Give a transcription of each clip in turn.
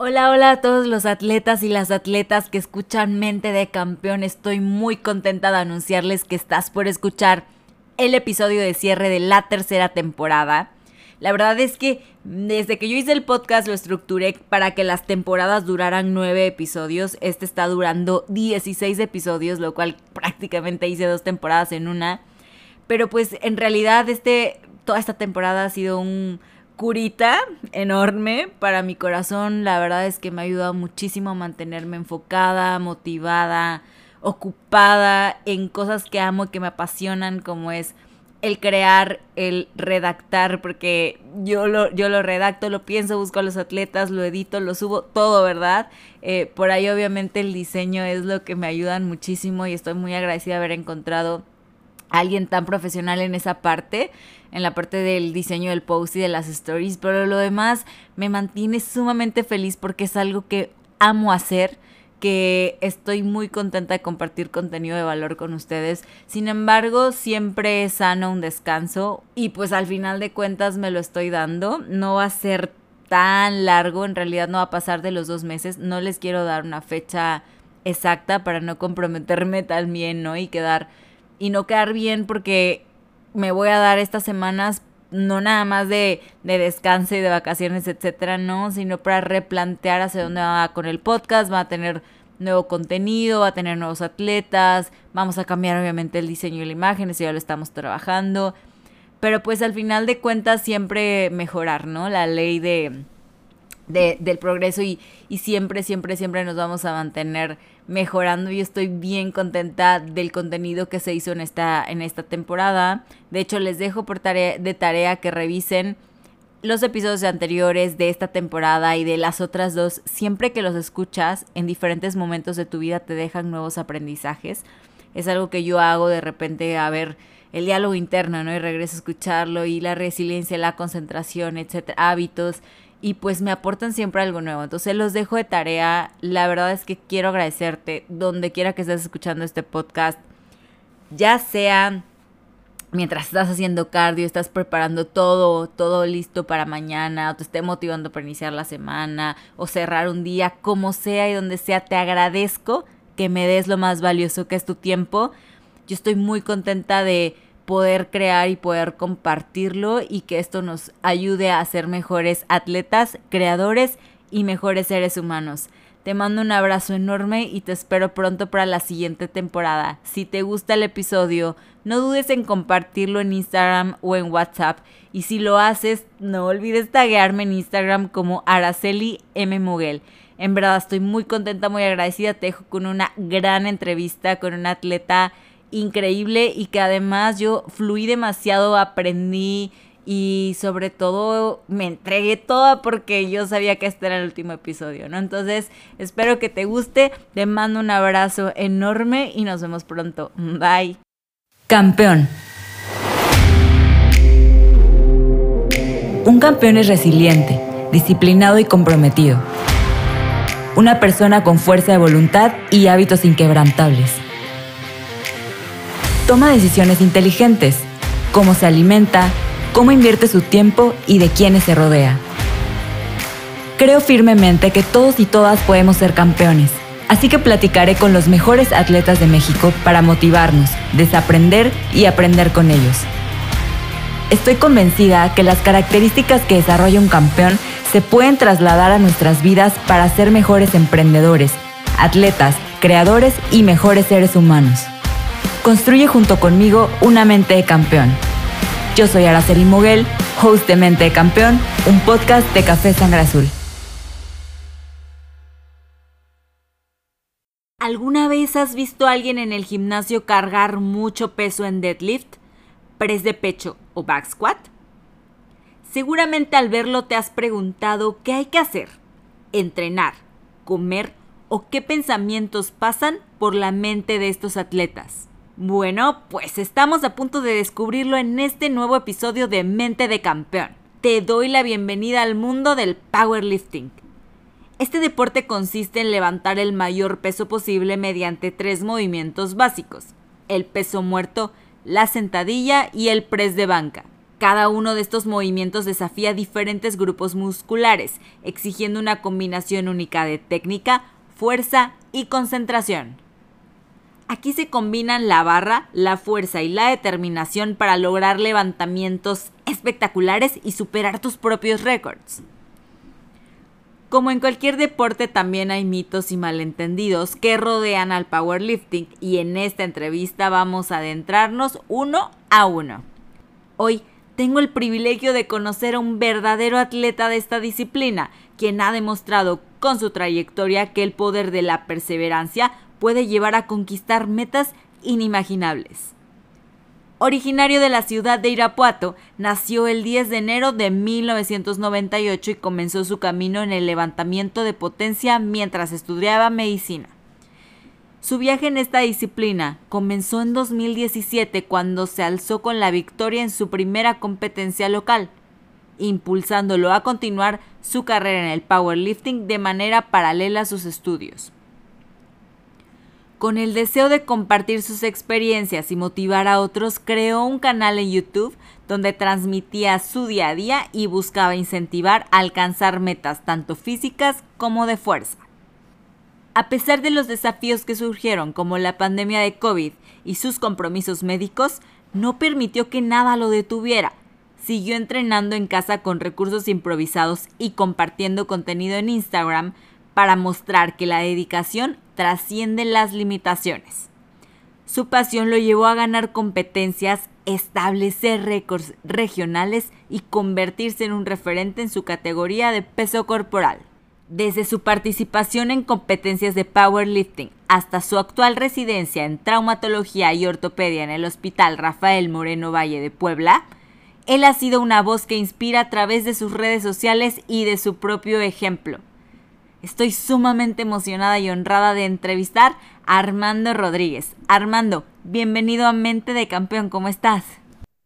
Hola, hola a todos los atletas y las atletas que escuchan Mente de Campeón. Estoy muy contenta de anunciarles que estás por escuchar el episodio de cierre de la tercera temporada. La verdad es que desde que yo hice el podcast lo estructuré para que las temporadas duraran nueve episodios. Este está durando 16 episodios, lo cual prácticamente hice dos temporadas en una. Pero pues en realidad este, toda esta temporada ha sido un curita enorme para mi corazón. La verdad es que me ha ayudado muchísimo a mantenerme enfocada, motivada, ocupada en cosas que amo y que me apasionan, como es el crear, el redactar, porque yo lo, yo lo redacto, lo pienso, busco a los atletas, lo edito, lo subo, todo, ¿verdad? Eh, por ahí obviamente el diseño es lo que me ayudan muchísimo y estoy muy agradecida de haber encontrado a alguien tan profesional en esa parte en la parte del diseño del post y de las stories, pero lo demás me mantiene sumamente feliz porque es algo que amo hacer que estoy muy contenta de compartir contenido de valor con ustedes. Sin embargo, siempre es sano un descanso y pues al final de cuentas me lo estoy dando. No va a ser tan largo, en realidad no va a pasar de los dos meses. No les quiero dar una fecha exacta para no comprometerme también, ¿no? Y quedar y no quedar bien porque me voy a dar estas semanas no nada más de, de descanso y de vacaciones, etcétera, no, sino para replantear hacia dónde va con el podcast, va a tener nuevo contenido, va a tener nuevos atletas, vamos a cambiar obviamente el diseño de la imagen, eso ya lo estamos trabajando, pero pues al final de cuentas siempre mejorar, ¿no? La ley de, de del progreso y, siempre, siempre, siempre nos vamos a mantener mejorando y estoy bien contenta del contenido que se hizo en esta, en esta temporada. De hecho, les dejo por tarea, de tarea que revisen los episodios anteriores de esta temporada y de las otras dos. Siempre que los escuchas en diferentes momentos de tu vida te dejan nuevos aprendizajes. Es algo que yo hago de repente a ver el diálogo interno, ¿no? Y regreso a escucharlo y la resiliencia, la concentración, etcétera, hábitos y pues me aportan siempre algo nuevo. Entonces los dejo de tarea. La verdad es que quiero agradecerte donde quiera que estés escuchando este podcast, ya sea mientras estás haciendo cardio, estás preparando todo, todo listo para mañana, o te esté motivando para iniciar la semana, o cerrar un día, como sea y donde sea, te agradezco que me des lo más valioso que es tu tiempo. Yo estoy muy contenta de poder crear y poder compartirlo y que esto nos ayude a ser mejores atletas, creadores y mejores seres humanos. Te mando un abrazo enorme y te espero pronto para la siguiente temporada. Si te gusta el episodio, no dudes en compartirlo en Instagram o en WhatsApp. Y si lo haces, no olvides taguearme en Instagram como Araceli M. Muguel. En verdad estoy muy contenta, muy agradecida. Te dejo con una gran entrevista con un atleta increíble y que además yo fluí demasiado, aprendí y sobre todo me entregué toda porque yo sabía que este era el último episodio, ¿no? Entonces espero que te guste, te mando un abrazo enorme y nos vemos pronto. Bye. Campeón. Un campeón es resiliente, disciplinado y comprometido. Una persona con fuerza de voluntad y hábitos inquebrantables toma decisiones inteligentes, cómo se alimenta, cómo invierte su tiempo y de quiénes se rodea. Creo firmemente que todos y todas podemos ser campeones, así que platicaré con los mejores atletas de México para motivarnos, desaprender y aprender con ellos. Estoy convencida que las características que desarrolla un campeón se pueden trasladar a nuestras vidas para ser mejores emprendedores, atletas, creadores y mejores seres humanos. Construye junto conmigo una mente de campeón. Yo soy Araceli Moguel, host de Mente de Campeón, un podcast de Café Sangre Azul. ¿Alguna vez has visto a alguien en el gimnasio cargar mucho peso en deadlift, press de pecho o back squat? Seguramente al verlo te has preguntado qué hay que hacer, entrenar, comer o qué pensamientos pasan por la mente de estos atletas. Bueno, pues estamos a punto de descubrirlo en este nuevo episodio de Mente de Campeón. Te doy la bienvenida al mundo del powerlifting. Este deporte consiste en levantar el mayor peso posible mediante tres movimientos básicos. El peso muerto, la sentadilla y el press de banca. Cada uno de estos movimientos desafía diferentes grupos musculares, exigiendo una combinación única de técnica, fuerza y concentración. Aquí se combinan la barra, la fuerza y la determinación para lograr levantamientos espectaculares y superar tus propios récords. Como en cualquier deporte también hay mitos y malentendidos que rodean al powerlifting y en esta entrevista vamos a adentrarnos uno a uno. Hoy tengo el privilegio de conocer a un verdadero atleta de esta disciplina, quien ha demostrado con su trayectoria que el poder de la perseverancia puede llevar a conquistar metas inimaginables. Originario de la ciudad de Irapuato, nació el 10 de enero de 1998 y comenzó su camino en el levantamiento de potencia mientras estudiaba medicina. Su viaje en esta disciplina comenzó en 2017 cuando se alzó con la victoria en su primera competencia local, impulsándolo a continuar su carrera en el powerlifting de manera paralela a sus estudios. Con el deseo de compartir sus experiencias y motivar a otros, creó un canal en YouTube donde transmitía su día a día y buscaba incentivar a alcanzar metas tanto físicas como de fuerza. A pesar de los desafíos que surgieron como la pandemia de COVID y sus compromisos médicos, no permitió que nada lo detuviera. Siguió entrenando en casa con recursos improvisados y compartiendo contenido en Instagram para mostrar que la dedicación trasciende las limitaciones. Su pasión lo llevó a ganar competencias, establecer récords regionales y convertirse en un referente en su categoría de peso corporal. Desde su participación en competencias de powerlifting hasta su actual residencia en traumatología y ortopedia en el Hospital Rafael Moreno Valle de Puebla, él ha sido una voz que inspira a través de sus redes sociales y de su propio ejemplo. Estoy sumamente emocionada y honrada de entrevistar a Armando Rodríguez. Armando, bienvenido a Mente de Campeón, ¿cómo estás?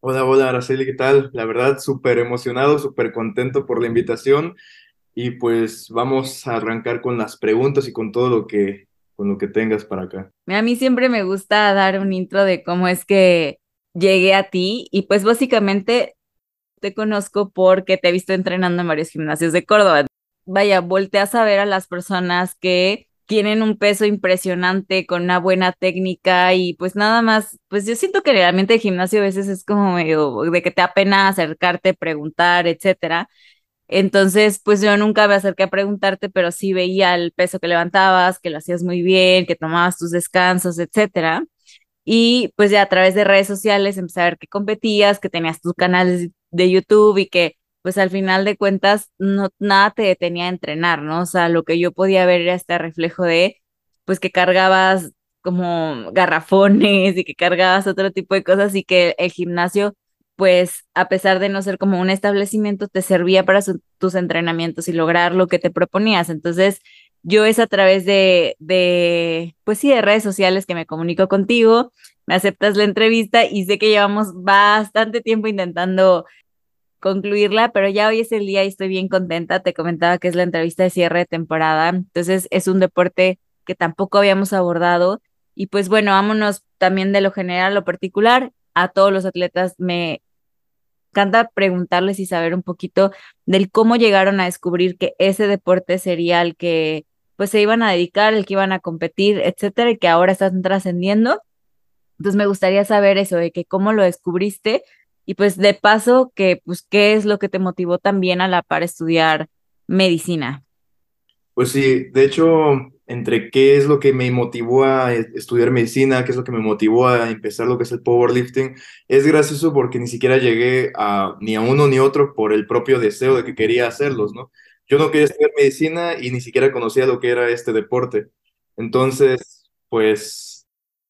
Hola, hola, Araceli, ¿qué tal? La verdad, súper emocionado, súper contento por la invitación y pues vamos a arrancar con las preguntas y con todo lo que, con lo que tengas para acá. A mí siempre me gusta dar un intro de cómo es que llegué a ti y pues básicamente te conozco porque te he visto entrenando en varios gimnasios de Córdoba vaya, volteas a ver a las personas que tienen un peso impresionante con una buena técnica y pues nada más, pues yo siento que realmente el gimnasio a veces es como medio de que te da pena acercarte, preguntar, etcétera. Entonces, pues yo nunca me acerqué a preguntarte, pero sí veía el peso que levantabas, que lo hacías muy bien, que tomabas tus descansos, etcétera. Y pues ya a través de redes sociales empecé a ver que competías, que tenías tus canales de YouTube y que pues al final de cuentas no, nada te detenía a entrenar, ¿no? O sea, lo que yo podía ver era este reflejo de, pues que cargabas como garrafones y que cargabas otro tipo de cosas y que el gimnasio, pues a pesar de no ser como un establecimiento, te servía para tus entrenamientos y lograr lo que te proponías. Entonces, yo es a través de, de, pues sí, de redes sociales que me comunico contigo, me aceptas la entrevista y sé que llevamos bastante tiempo intentando concluirla, pero ya hoy es el día y estoy bien contenta. Te comentaba que es la entrevista de cierre de temporada, entonces es un deporte que tampoco habíamos abordado. Y pues bueno, vámonos también de lo general a lo particular. A todos los atletas me encanta preguntarles y saber un poquito del cómo llegaron a descubrir que ese deporte sería el que pues se iban a dedicar, el que iban a competir, etcétera, y que ahora están trascendiendo. Entonces me gustaría saber eso, de que cómo lo descubriste y pues de paso, que, pues, ¿qué es lo que te motivó también a la par estudiar medicina? Pues sí, de hecho, entre qué es lo que me motivó a estudiar medicina, qué es lo que me motivó a empezar lo que es el powerlifting, es gracioso porque ni siquiera llegué a ni a uno ni otro por el propio deseo de que quería hacerlos, ¿no? Yo no quería estudiar medicina y ni siquiera conocía lo que era este deporte. Entonces, pues,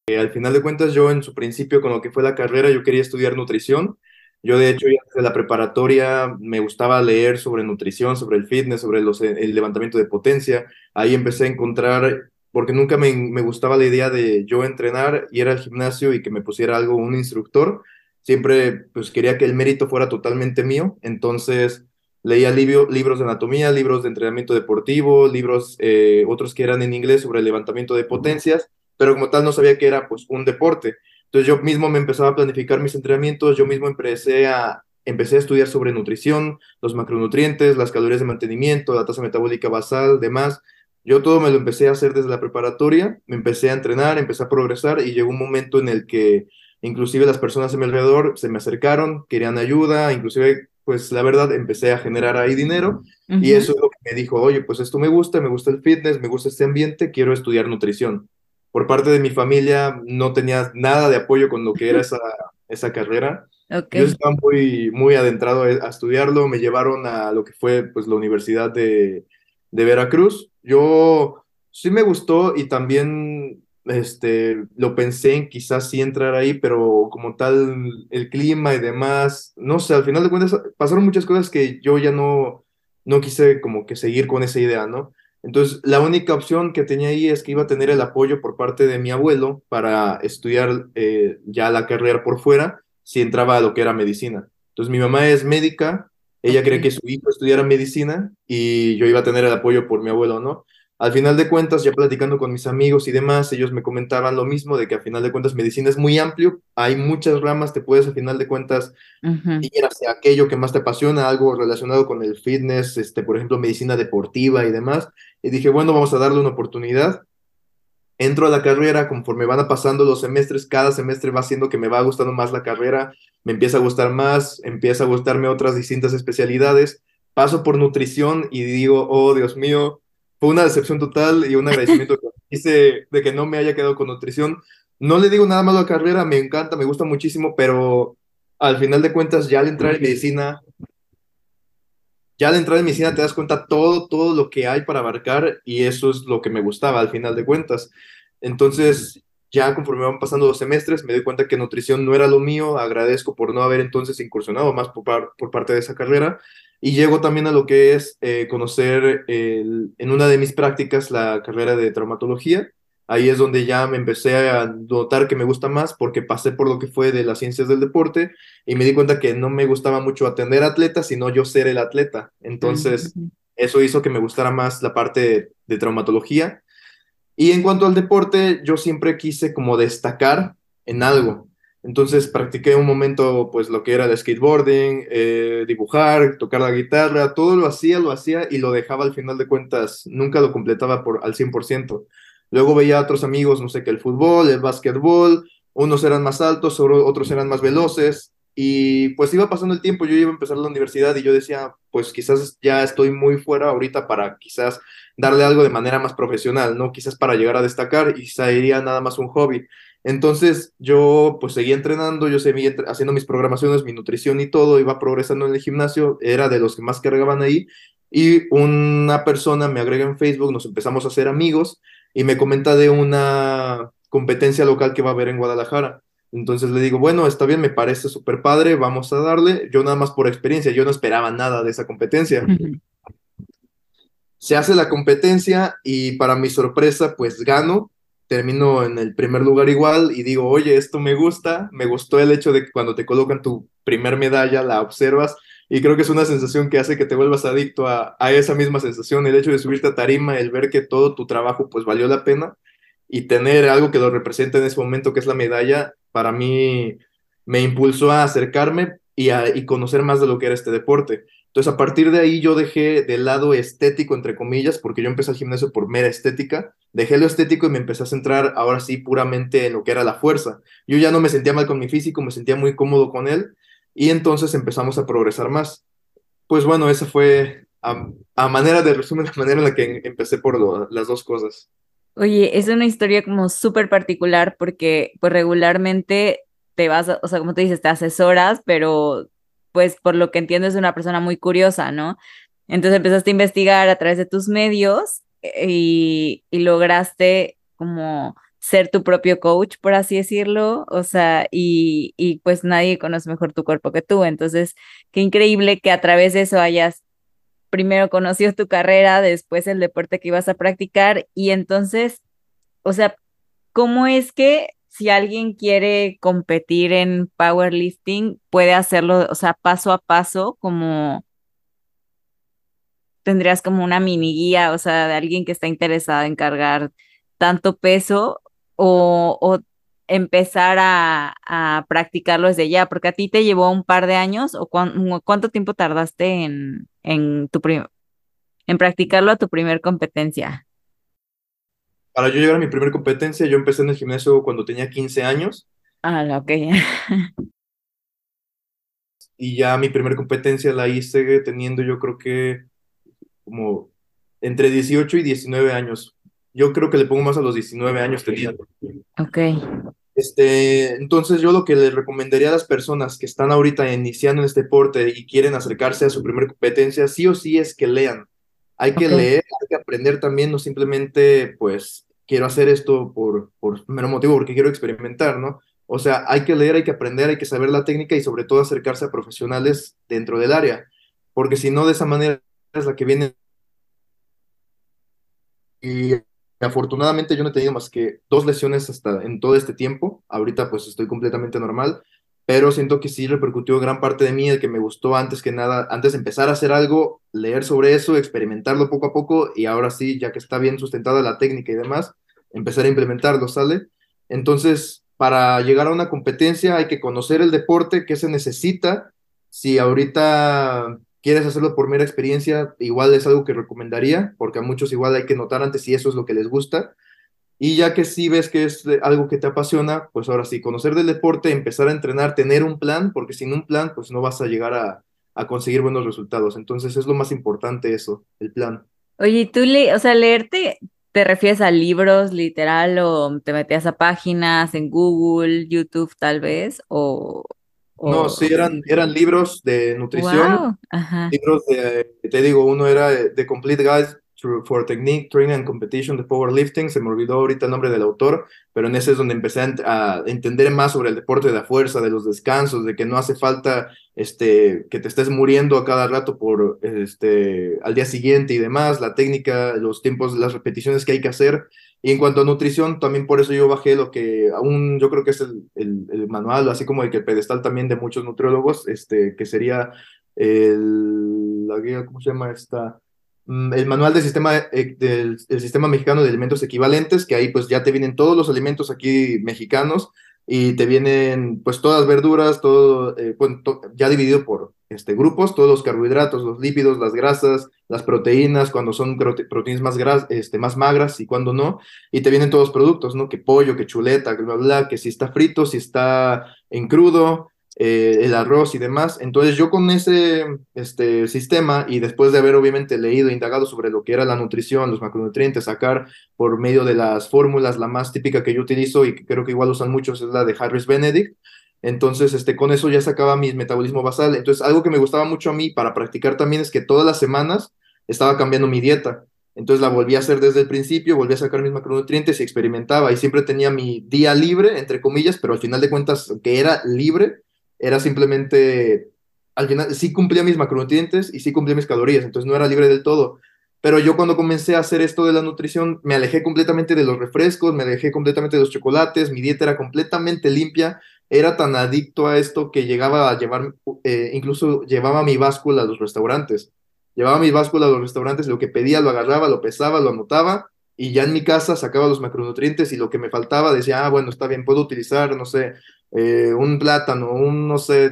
eh, al final de cuentas, yo en su principio con lo que fue la carrera, yo quería estudiar nutrición yo, de hecho, ya desde la preparatoria me gustaba leer sobre nutrición, sobre el fitness, sobre los, el levantamiento de potencia. Ahí empecé a encontrar, porque nunca me, me gustaba la idea de yo entrenar, ir al gimnasio y que me pusiera algo, un instructor. Siempre pues quería que el mérito fuera totalmente mío. Entonces leía libros de anatomía, libros de entrenamiento deportivo, libros, eh, otros que eran en inglés sobre el levantamiento de potencias, pero como tal no sabía que era pues un deporte. Entonces yo mismo me empezaba a planificar mis entrenamientos, yo mismo empecé a empecé a estudiar sobre nutrición, los macronutrientes, las calorías de mantenimiento, la tasa metabólica basal, demás. Yo todo me lo empecé a hacer desde la preparatoria, me empecé a entrenar, empecé a progresar y llegó un momento en el que inclusive las personas a mi alrededor se me acercaron, querían ayuda, inclusive pues la verdad empecé a generar ahí dinero y eso es lo que me dijo, oye, pues esto me gusta, me gusta el fitness, me gusta este ambiente, quiero estudiar nutrición. Por parte de mi familia no tenía nada de apoyo con lo que era esa, esa carrera. Yo estaba muy, muy adentrado a estudiarlo, me llevaron a lo que fue pues la Universidad de, de Veracruz. Yo sí me gustó y también este, lo pensé en quizás sí entrar ahí, pero como tal, el clima y demás, no sé, al final de cuentas pasaron muchas cosas que yo ya no, no quise como que seguir con esa idea, ¿no? Entonces, la única opción que tenía ahí es que iba a tener el apoyo por parte de mi abuelo para estudiar eh, ya la carrera por fuera, si entraba a lo que era medicina. Entonces, mi mamá es médica, ella cree que su hijo estudiara medicina y yo iba a tener el apoyo por mi abuelo, ¿no? Al final de cuentas, ya platicando con mis amigos y demás, ellos me comentaban lo mismo, de que al final de cuentas medicina es muy amplio, hay muchas ramas, te puedes al final de cuentas ir hacia aquello que más te apasiona, algo relacionado con el fitness, este, por ejemplo, medicina deportiva y demás. Y dije, bueno, vamos a darle una oportunidad. Entro a la carrera, conforme van pasando los semestres, cada semestre va haciendo que me va gustando más la carrera, me empieza a gustar más, empieza a gustarme otras distintas especialidades. Paso por nutrición y digo, oh Dios mío, fue una decepción total y un agradecimiento que hice de que no me haya quedado con nutrición. No le digo nada malo a la carrera, me encanta, me gusta muchísimo, pero al final de cuentas, ya al entrar en medicina, ya al entrar en medicina te das cuenta todo, todo lo que hay para abarcar y eso es lo que me gustaba al final de cuentas. Entonces, ya conforme van pasando los semestres, me doy cuenta que nutrición no era lo mío, agradezco por no haber entonces incursionado más por, por parte de esa carrera y llego también a lo que es eh, conocer en una de mis prácticas la carrera de traumatología. Ahí es donde ya me empecé a notar que me gusta más porque pasé por lo que fue de las ciencias del deporte y me di cuenta que no me gustaba mucho atender atletas, sino yo ser el atleta. Entonces, eso hizo que me gustara más la parte de traumatología. Y en cuanto al deporte, yo siempre quise como destacar en algo. Entonces practiqué un momento pues lo que era el skateboarding, eh, dibujar, tocar la guitarra, todo lo hacía, lo hacía y lo dejaba al final de cuentas, nunca lo completaba por, al 100%. Luego veía a otros amigos, no sé qué, el fútbol, el básquetbol, unos eran más altos, otros eran más veloces y pues iba pasando el tiempo, yo iba a empezar la universidad y yo decía, pues quizás ya estoy muy fuera ahorita para quizás darle algo de manera más profesional, ¿no? Quizás para llegar a destacar y sería nada más un hobby. Entonces yo pues seguía entrenando, yo seguía haciendo mis programaciones, mi nutrición y todo, iba progresando en el gimnasio, era de los que más cargaban ahí y una persona me agrega en Facebook, nos empezamos a hacer amigos y me comenta de una competencia local que va a haber en Guadalajara. Entonces le digo, bueno, está bien, me parece súper padre, vamos a darle. Yo nada más por experiencia, yo no esperaba nada de esa competencia. Se hace la competencia y para mi sorpresa, pues gano termino en el primer lugar igual y digo, oye, esto me gusta, me gustó el hecho de que cuando te colocan tu primer medalla, la observas y creo que es una sensación que hace que te vuelvas adicto a, esa misma sensación, el hecho de subirte a tarima, el ver que todo tu trabajo pues valió la pena y tener algo que lo represente en ese momento que es la medalla, para mí me impulsó a acercarme y, a, y conocer más de lo que era este deporte. Entonces, a partir de ahí yo dejé de lado estético, entre comillas, porque yo empecé al gimnasio por mera estética, dejé lo estético y me empecé a centrar ahora sí puramente en lo que era la fuerza. Yo ya no me sentía mal con mi físico, me sentía muy cómodo con él y entonces empezamos a progresar más. Pues bueno, esa fue a, manera de resumen, la manera en la que empecé por las dos cosas. Oye, es una historia como súper particular porque pues regularmente te vas, o sea, como te dices, te asesoras, pero pues por lo que entiendo es una persona muy curiosa, ¿no? Entonces empezaste a investigar a través de tus medios eh, y, lograste como ser tu propio coach, por así decirlo, o sea, y, y, pues nadie conoce mejor tu cuerpo que tú. Entonces, qué increíble que a través de eso hayas primero conocido tu carrera, después el deporte que ibas a practicar y entonces, o sea, ¿cómo es que si alguien quiere competir en powerlifting, puede hacerlo, o sea, paso a paso, como tendrías como una mini guía, o sea, de alguien que está interesado en cargar tanto peso, o, empezar a, a, practicarlo desde ya? Porque a ti te llevó un par de años o cuánto tiempo tardaste en, en, tu en practicarlo a tu primer competencia. Para yo llegar a mi primer competencia, yo empecé en el gimnasio cuando tenía 15 años. Ah, ok. y ya mi primera competencia la hice teniendo yo creo que como entre 18 y 19 años. Yo creo que le pongo más a los 19 años tenía. Ok. Este, entonces yo lo que le recomendaría a las personas que están ahorita iniciando en este deporte y quieren acercarse a su primera competencia, sí o sí es que lean. Hay que leer, hay que aprender también, no simplemente pues quiero hacer esto por, por mero motivo, porque quiero experimentar, ¿no? O sea, hay que leer, hay que aprender, hay que saber la técnica y sobre todo acercarse a profesionales dentro del área, porque si no, de esa manera es la que viene. Y afortunadamente yo no he tenido más que dos lesiones hasta en todo este tiempo. Ahorita pues estoy completamente normal, pero siento que sí repercutió gran parte de mí, el que me gustó antes que nada, antes de empezar a hacer algo, leer sobre eso, experimentarlo poco a poco y ahora sí, ya que está bien sustentada la técnica y demás, empezar a implementarlo, ¿sale? Entonces, para llegar a una competencia hay que conocer el deporte, qué se necesita. Si ahorita quieres hacerlo por mera experiencia, igual es algo que recomendaría, porque a muchos igual hay que notar antes si eso es lo que les gusta. Y ya que sí ves que es algo que te apasiona, pues ahora sí, conocer del deporte, empezar a entrenar, tener un plan, porque sin un plan, pues no vas a llegar a, a conseguir buenos resultados. Entonces es lo más importante eso, el plan. Oye, tú, le, o sea, leerte, ¿te refieres a libros literal o te metías a páginas en Google, YouTube tal vez? O, no, sí, eran, eran libros de nutrición, libros de, te digo, uno era The Complete Guide for Technique, Training and Competition de Powerlifting, se me olvidó ahorita el nombre del autor, pero en ese es donde empecé a, entender más sobre el deporte de la fuerza, de los descansos, de que no hace falta este, que te estés muriendo a cada rato por, este, al día siguiente y demás, la técnica, los tiempos, las repeticiones que hay que hacer, y en cuanto a nutrición, también por eso yo bajé lo que aún yo creo que es el, el, manual, así como el que el pedestal también de muchos nutriólogos, este, que sería el, la guía, ¿cómo se llama esta? Mm, el manual del sistema, eh, del, sistema mexicano de alimentos equivalentes, que ahí pues ya te vienen todos los alimentos aquí mexicanos y te vienen pues todas las verduras, todo, eh, ya dividido por este, grupos, todos los carbohidratos, los lípidos, las grasas, las proteínas, cuando son proteínas más, gras, este, más magras y cuando no, y te vienen todos los productos, ¿no? Que pollo, que chuleta, que bla, bla, que si está frito, si está en crudo, eh, el arroz y demás. Entonces yo con ese este, sistema y después de haber obviamente leído e indagado sobre lo que era la nutrición, los macronutrientes, sacar por medio de las fórmulas, la más típica que yo utilizo y que creo que igual usan muchos es la de Harris Benedict. Entonces, este, con eso ya sacaba mi metabolismo basal. Entonces, algo que me gustaba mucho a mí para practicar también es que todas las semanas estaba cambiando mi dieta. Entonces la volví a hacer desde el principio, volví a sacar mis macronutrientes y experimentaba y siempre tenía mi día libre, entre comillas, pero al final de cuentas que era libre, era simplemente, al final sí cumplía mis macronutrientes y sí cumplía mis calorías, entonces no era libre del todo. Pero yo cuando comencé a hacer esto de la nutrición, me alejé completamente de los refrescos, me alejé completamente de los chocolates, mi dieta era completamente limpia, era tan adicto a esto que llegaba a llevar, eh, incluso llevaba mi báscula a los restaurantes. Llevaba mi báscula a los restaurantes, lo que pedía lo agarraba, lo pesaba, lo anotaba y ya en mi casa sacaba los macronutrientes y lo que me faltaba decía, ah, bueno, está bien, puedo utilizar, no sé, eh, un plátano, un, no sé,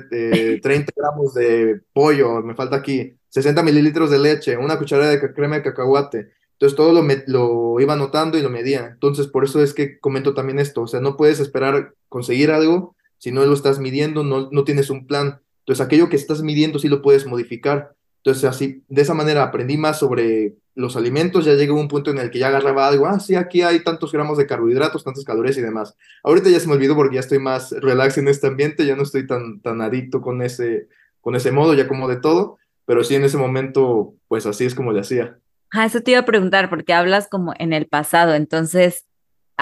30 gramos de pollo, me falta aquí, 60 mililitros de leche, una cucharada de crema de cacahuate. Entonces todo lo, lo iba anotando y lo medía. Entonces por eso es que comento también esto, o sea, no puedes esperar conseguir algo si no lo estás midiendo, no, no tienes un plan. Entonces aquello que estás midiendo sí lo puedes modificar. Entonces así, de esa manera aprendí más sobre los alimentos, ya llegué a un punto en el que ya agarraba algo, ah, sí, aquí hay tantos gramos de carbohidratos, tantas calorías y demás. Ahorita ya se me olvidó porque ya estoy más relax en este ambiente, ya no estoy tan, tan adicto con ese, con ese modo, ya como de todo, pero sí en ese momento, pues así es como le hacía. Ah, eso te iba a preguntar, porque hablas como en el pasado, entonces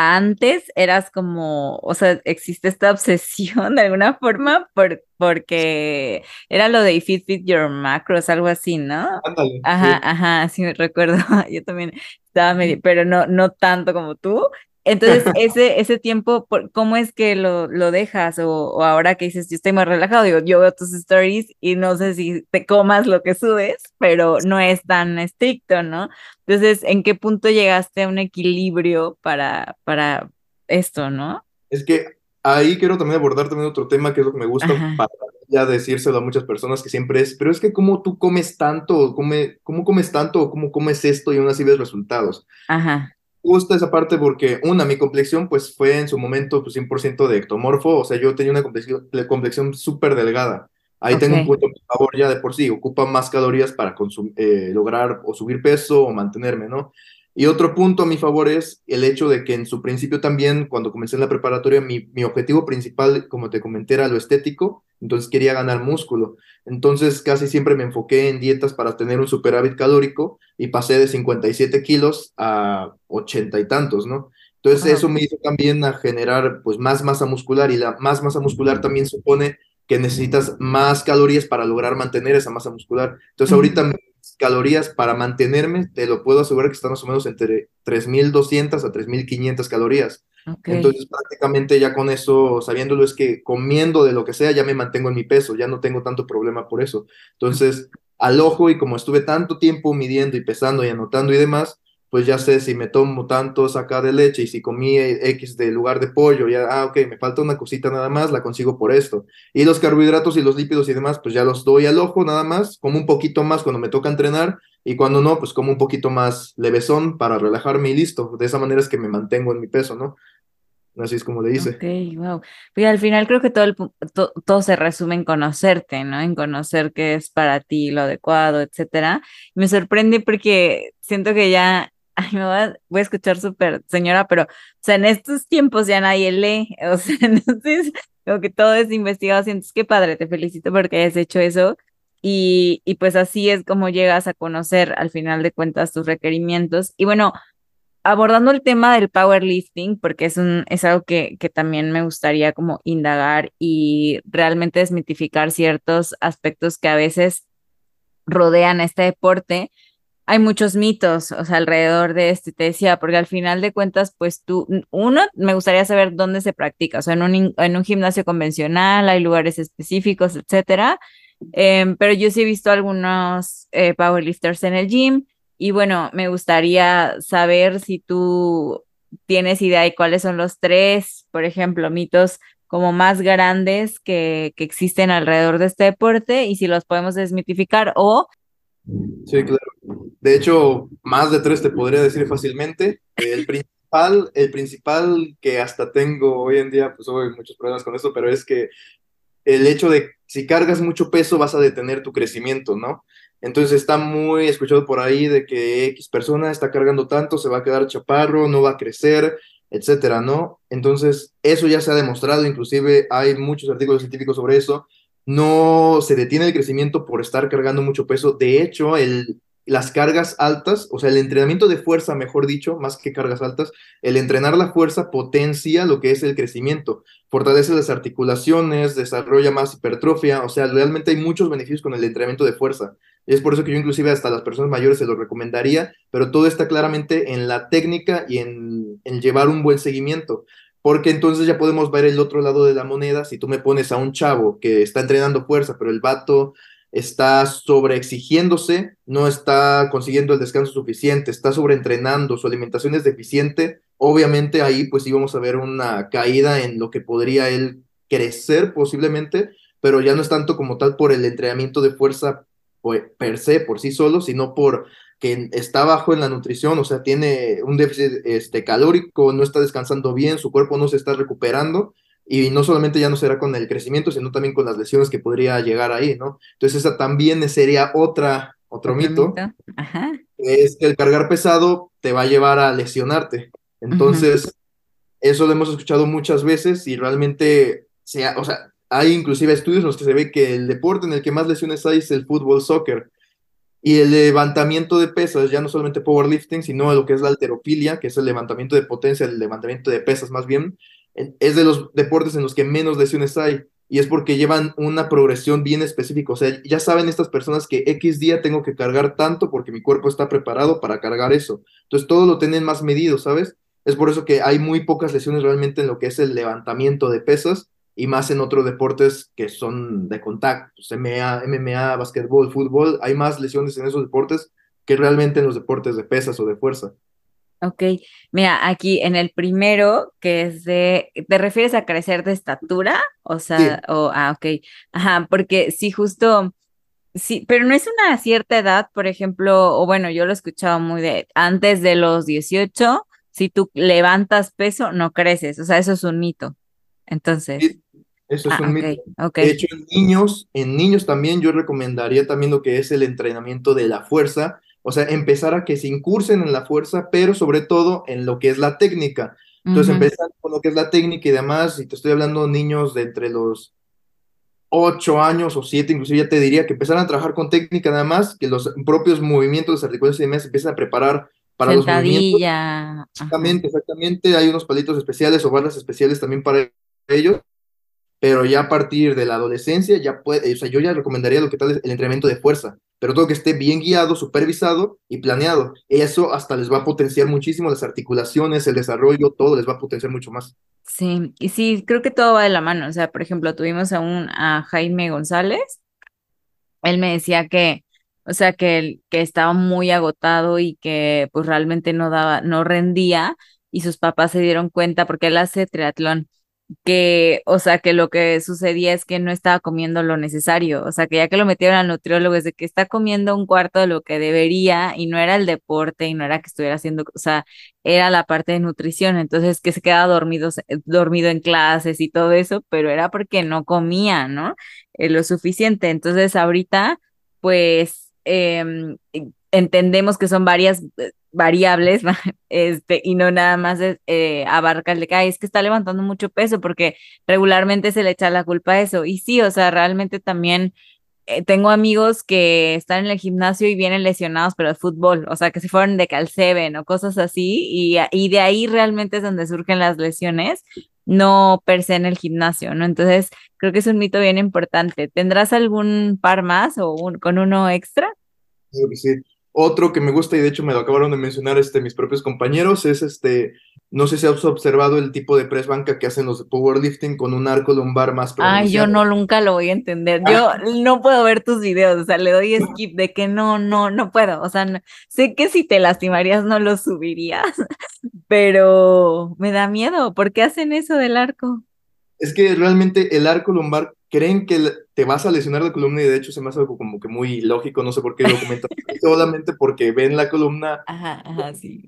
antes eras como, o sea, existe esta obsesión de alguna forma por, porque era lo de if it fit your macros, algo así, ¿no? Ándale. Ajá, ajá, sí me recuerdo. Yo también estaba medio, pero no, no tanto como tú. Entonces, ese, ese tiempo, ¿cómo es que lo, lo dejas? O, ahora que dices, yo estoy más relajado, digo, yo veo tus stories y no sé si te comas lo que subes, pero no es tan estricto, ¿no? Entonces, ¿en qué punto llegaste a un equilibrio para, para esto, no? Es que ahí quiero también abordar también otro tema que es lo que me gusta para ya decírselo a muchas personas que siempre es, pero es que cómo tú comes tanto, come, cómo comes tanto, o cómo comes esto y aún así ves resultados. Ajá. Gusta esa parte porque, una, mi complexión pues fue en su momento pues 100% de ectomorfo, o sea, yo tenía una complexión, complexión súper delgada. Ahí tengo un punto a favor ya de por sí, ocupa más calorías para eh, lograr o subir peso o mantenerme, ¿no? Y otro punto a mi favor es el hecho de que en su principio también, cuando comencé en la preparatoria, mi, mi objetivo principal, como te comenté, era lo estético, entonces quería ganar músculo. Entonces casi siempre me enfoqué en dietas para tener un superávit calórico y pasé de 57 kilos a 80 y tantos, ¿no? Entonces eso me hizo también a generar pues más masa muscular y la más masa muscular también supone que necesitas más calorías para lograr mantener esa masa muscular. Entonces ahorita calorías para mantenerme, te lo puedo asegurar que están más o menos entre 3.200 a 3.500 calorías. Entonces, prácticamente ya con eso, sabiéndolo, es que comiendo de lo que sea, ya me mantengo en mi peso, ya no tengo tanto problema por eso. Entonces, al ojo y como estuve tanto tiempo midiendo y pesando y anotando y demás, pues ya sé si me tomo tanto saca de leche y si comí X de lugar de pollo, ya, ah, ok, me falta una cosita nada más, la consigo por esto. Y los carbohidratos y los lípidos y demás, pues ya los doy al ojo nada más, como un poquito más cuando me toca entrenar y cuando no, pues como un poquito más levesón para relajarme y listo. De esa manera es que me mantengo en mi peso, ¿no? Así es como le dice. Ok, wow. Y al final creo que todo, todo se resume en conocerte, ¿no? En conocer qué es para ti lo adecuado, etcétera. Me sorprende porque siento que ya ay, me voy a, escuchar súper señora, pero, o sea, en estos tiempos ya nadie lee, o sea, entonces, como que todo es investigado, entonces, qué padre, te felicito porque hayas hecho eso, y, y pues así es como llegas a conocer al final de cuentas tus requerimientos, y bueno, abordando el tema del powerlifting, porque es, un, es algo que, que también me gustaría como indagar y realmente desmitificar ciertos aspectos que a veces rodean este deporte, hay muchos mitos, o sea, alrededor de este, te decía, porque al final de cuentas, pues tú, uno, me gustaría saber dónde se practica, o sea, en un, en un gimnasio convencional, hay lugares específicos, etcétera, em, pero yo sí he visto algunos eh, powerlifters en el gym, y bueno, me gustaría saber si tú tienes idea de cuáles son los tres, por ejemplo, mitos como más grandes que, que existen alrededor de este deporte y si los podemos desmitificar o Sí, claro. De hecho, más de tres te podría decir fácilmente. El principal, el principal que hasta tengo hoy en día, pues hay muchos problemas con eso, pero es que el hecho de si cargas mucho peso vas a detener tu crecimiento, ¿no? Entonces está muy escuchado por ahí de que X persona está cargando tanto, se va a quedar chaparro, no va a crecer, etcétera, ¿no? Entonces, eso ya se ha demostrado, inclusive hay muchos artículos científicos sobre eso, no se detiene el crecimiento por estar cargando mucho peso. De hecho, el, las cargas altas, o sea, el entrenamiento de fuerza, mejor dicho, más que cargas altas, el entrenar la fuerza potencia lo que es el crecimiento, fortalece las articulaciones, desarrolla más hipertrofia, o sea, realmente hay muchos beneficios con el entrenamiento de fuerza. Es por eso que yo inclusive hasta las personas mayores se lo recomendaría, pero todo está claramente en la técnica y en, en llevar un buen seguimiento porque entonces ya podemos ver el otro lado de la moneda. Si tú me pones a un chavo que está entrenando fuerza, pero el vato está sobreexigiéndose, no está consiguiendo el descanso suficiente, está sobreentrenando, su alimentación es deficiente, obviamente ahí pues íbamos a ver una caída en lo que podría él crecer posiblemente, pero ya no es tanto como tal por el entrenamiento de fuerza pues, per se, por sí solo, sino por que está bajo en la nutrición, o sea, tiene un déficit este, calórico, no está descansando bien, su cuerpo no se está recuperando, y no solamente ya no será con el crecimiento, sino también con las lesiones que podría llegar ahí, ¿no? Entonces esa también sería otra, otro, mito, es que el cargar pesado te va a llevar a lesionarte. Entonces, eso lo hemos escuchado muchas veces y realmente, sea, o sea, hay inclusive estudios en los que se ve que el deporte en el que más lesiones hay es el fútbol, soccer. Y el levantamiento de pesas, ya no solamente powerlifting, sino lo que es la alterofilia, que es el levantamiento de potencia, el levantamiento de pesas más bien, es de los deportes en los que menos lesiones hay. Y es porque llevan una progresión bien específica. O sea, ya saben estas personas que X día tengo que cargar tanto porque mi cuerpo está preparado para cargar eso. Entonces todo lo tienen más medido, ¿sabes? Es por eso que hay muy pocas lesiones realmente en lo que es el levantamiento de pesas y más en otros deportes que son de contacto, pues, MMA, MMA, básquetbol, fútbol, hay más lesiones en esos deportes que realmente en los deportes de pesas o de fuerza. Ok, mira, aquí en el primero, que es de, ¿te refieres a crecer de estatura? O sea, o, ah, ok, ajá, porque sí, justo, sí, pero no es una cierta edad, por ejemplo, o bueno, yo lo he escuchado muy de, antes de los 18, si tú levantas peso, no creces, o sea, eso es un mito. Entonces. Eso es ah, un mito. De hecho, en niños, en niños también yo recomendaría también lo que es el entrenamiento de la fuerza, o sea, empezar a que se incursen en la fuerza, pero sobre todo en lo que es la técnica. Entonces, empezar con lo que es la técnica y demás, y te estoy hablando de niños de entre los 8 años o 7, inclusive ya te diría que empezaran a trabajar con técnica nada más, que los propios movimientos de articulaciones y demás empiezan a preparar para los movimientos. Exactamente, exactamente. Hay unos palitos especiales o barras especiales también para ellos pero ya a partir de la adolescencia ya puede, o sea, yo ya recomendaría lo que tal es el entrenamiento de fuerza, pero todo que esté bien guiado, supervisado y planeado. Eso hasta les va a potenciar muchísimo las articulaciones, el desarrollo, todo les va a potenciar mucho más. Sí, y sí, creo que todo va de la mano. O sea, por ejemplo, tuvimos a un a Jaime González. Él me decía que, o sea, que, que estaba muy agotado y que pues realmente no daba, no rendía, y sus papás se dieron cuenta porque él hace triatlón que, o sea, que lo que sucedía es que no estaba comiendo lo necesario, o sea, que ya que lo metieron al nutriólogo es de que está comiendo un cuarto de lo que debería y no era el deporte y no era que estuviera haciendo, o sea, era la parte de nutrición, entonces que se quedaba dormido, dormido en clases y todo eso, pero era porque no comía, ¿no? Eh, lo suficiente, entonces ahorita, pues, em, entendemos que son varias eh, variables, este, y no nada más eh, abarca el de que es que está levantando mucho peso, porque regularmente se le echa la culpa a eso. Y sí, o sea, realmente también eh, tengo amigos que están en el gimnasio y vienen lesionados, pero de fútbol, o sea, que se fueron de calceben o cosas así, y, y de ahí realmente es donde surgen las lesiones, no per se en el gimnasio, ¿no? Entonces, creo que es un mito bien importante. ¿Tendrás algún par más o un, con uno extra? Sí, sí. Otro que me gusta, y de hecho me lo acabaron de mencionar este, mis propios compañeros, es este, no sé si has observado el tipo de press banca que hacen los de powerlifting con un arco lumbar más pronunciado. Ay, yo no, nunca lo voy a entender. Yo ah. no puedo ver tus videos, o sea, le doy skip de que no, no, no puedo. O sea, sé que si te lastimarías no lo subirías, pero me da miedo. ¿Por qué hacen eso del arco? Es que realmente el arco lumbar creen que te vas a lesionar la columna y de hecho se me hace algo como que muy lógico, no sé por qué lo comentan, solamente porque ven la columna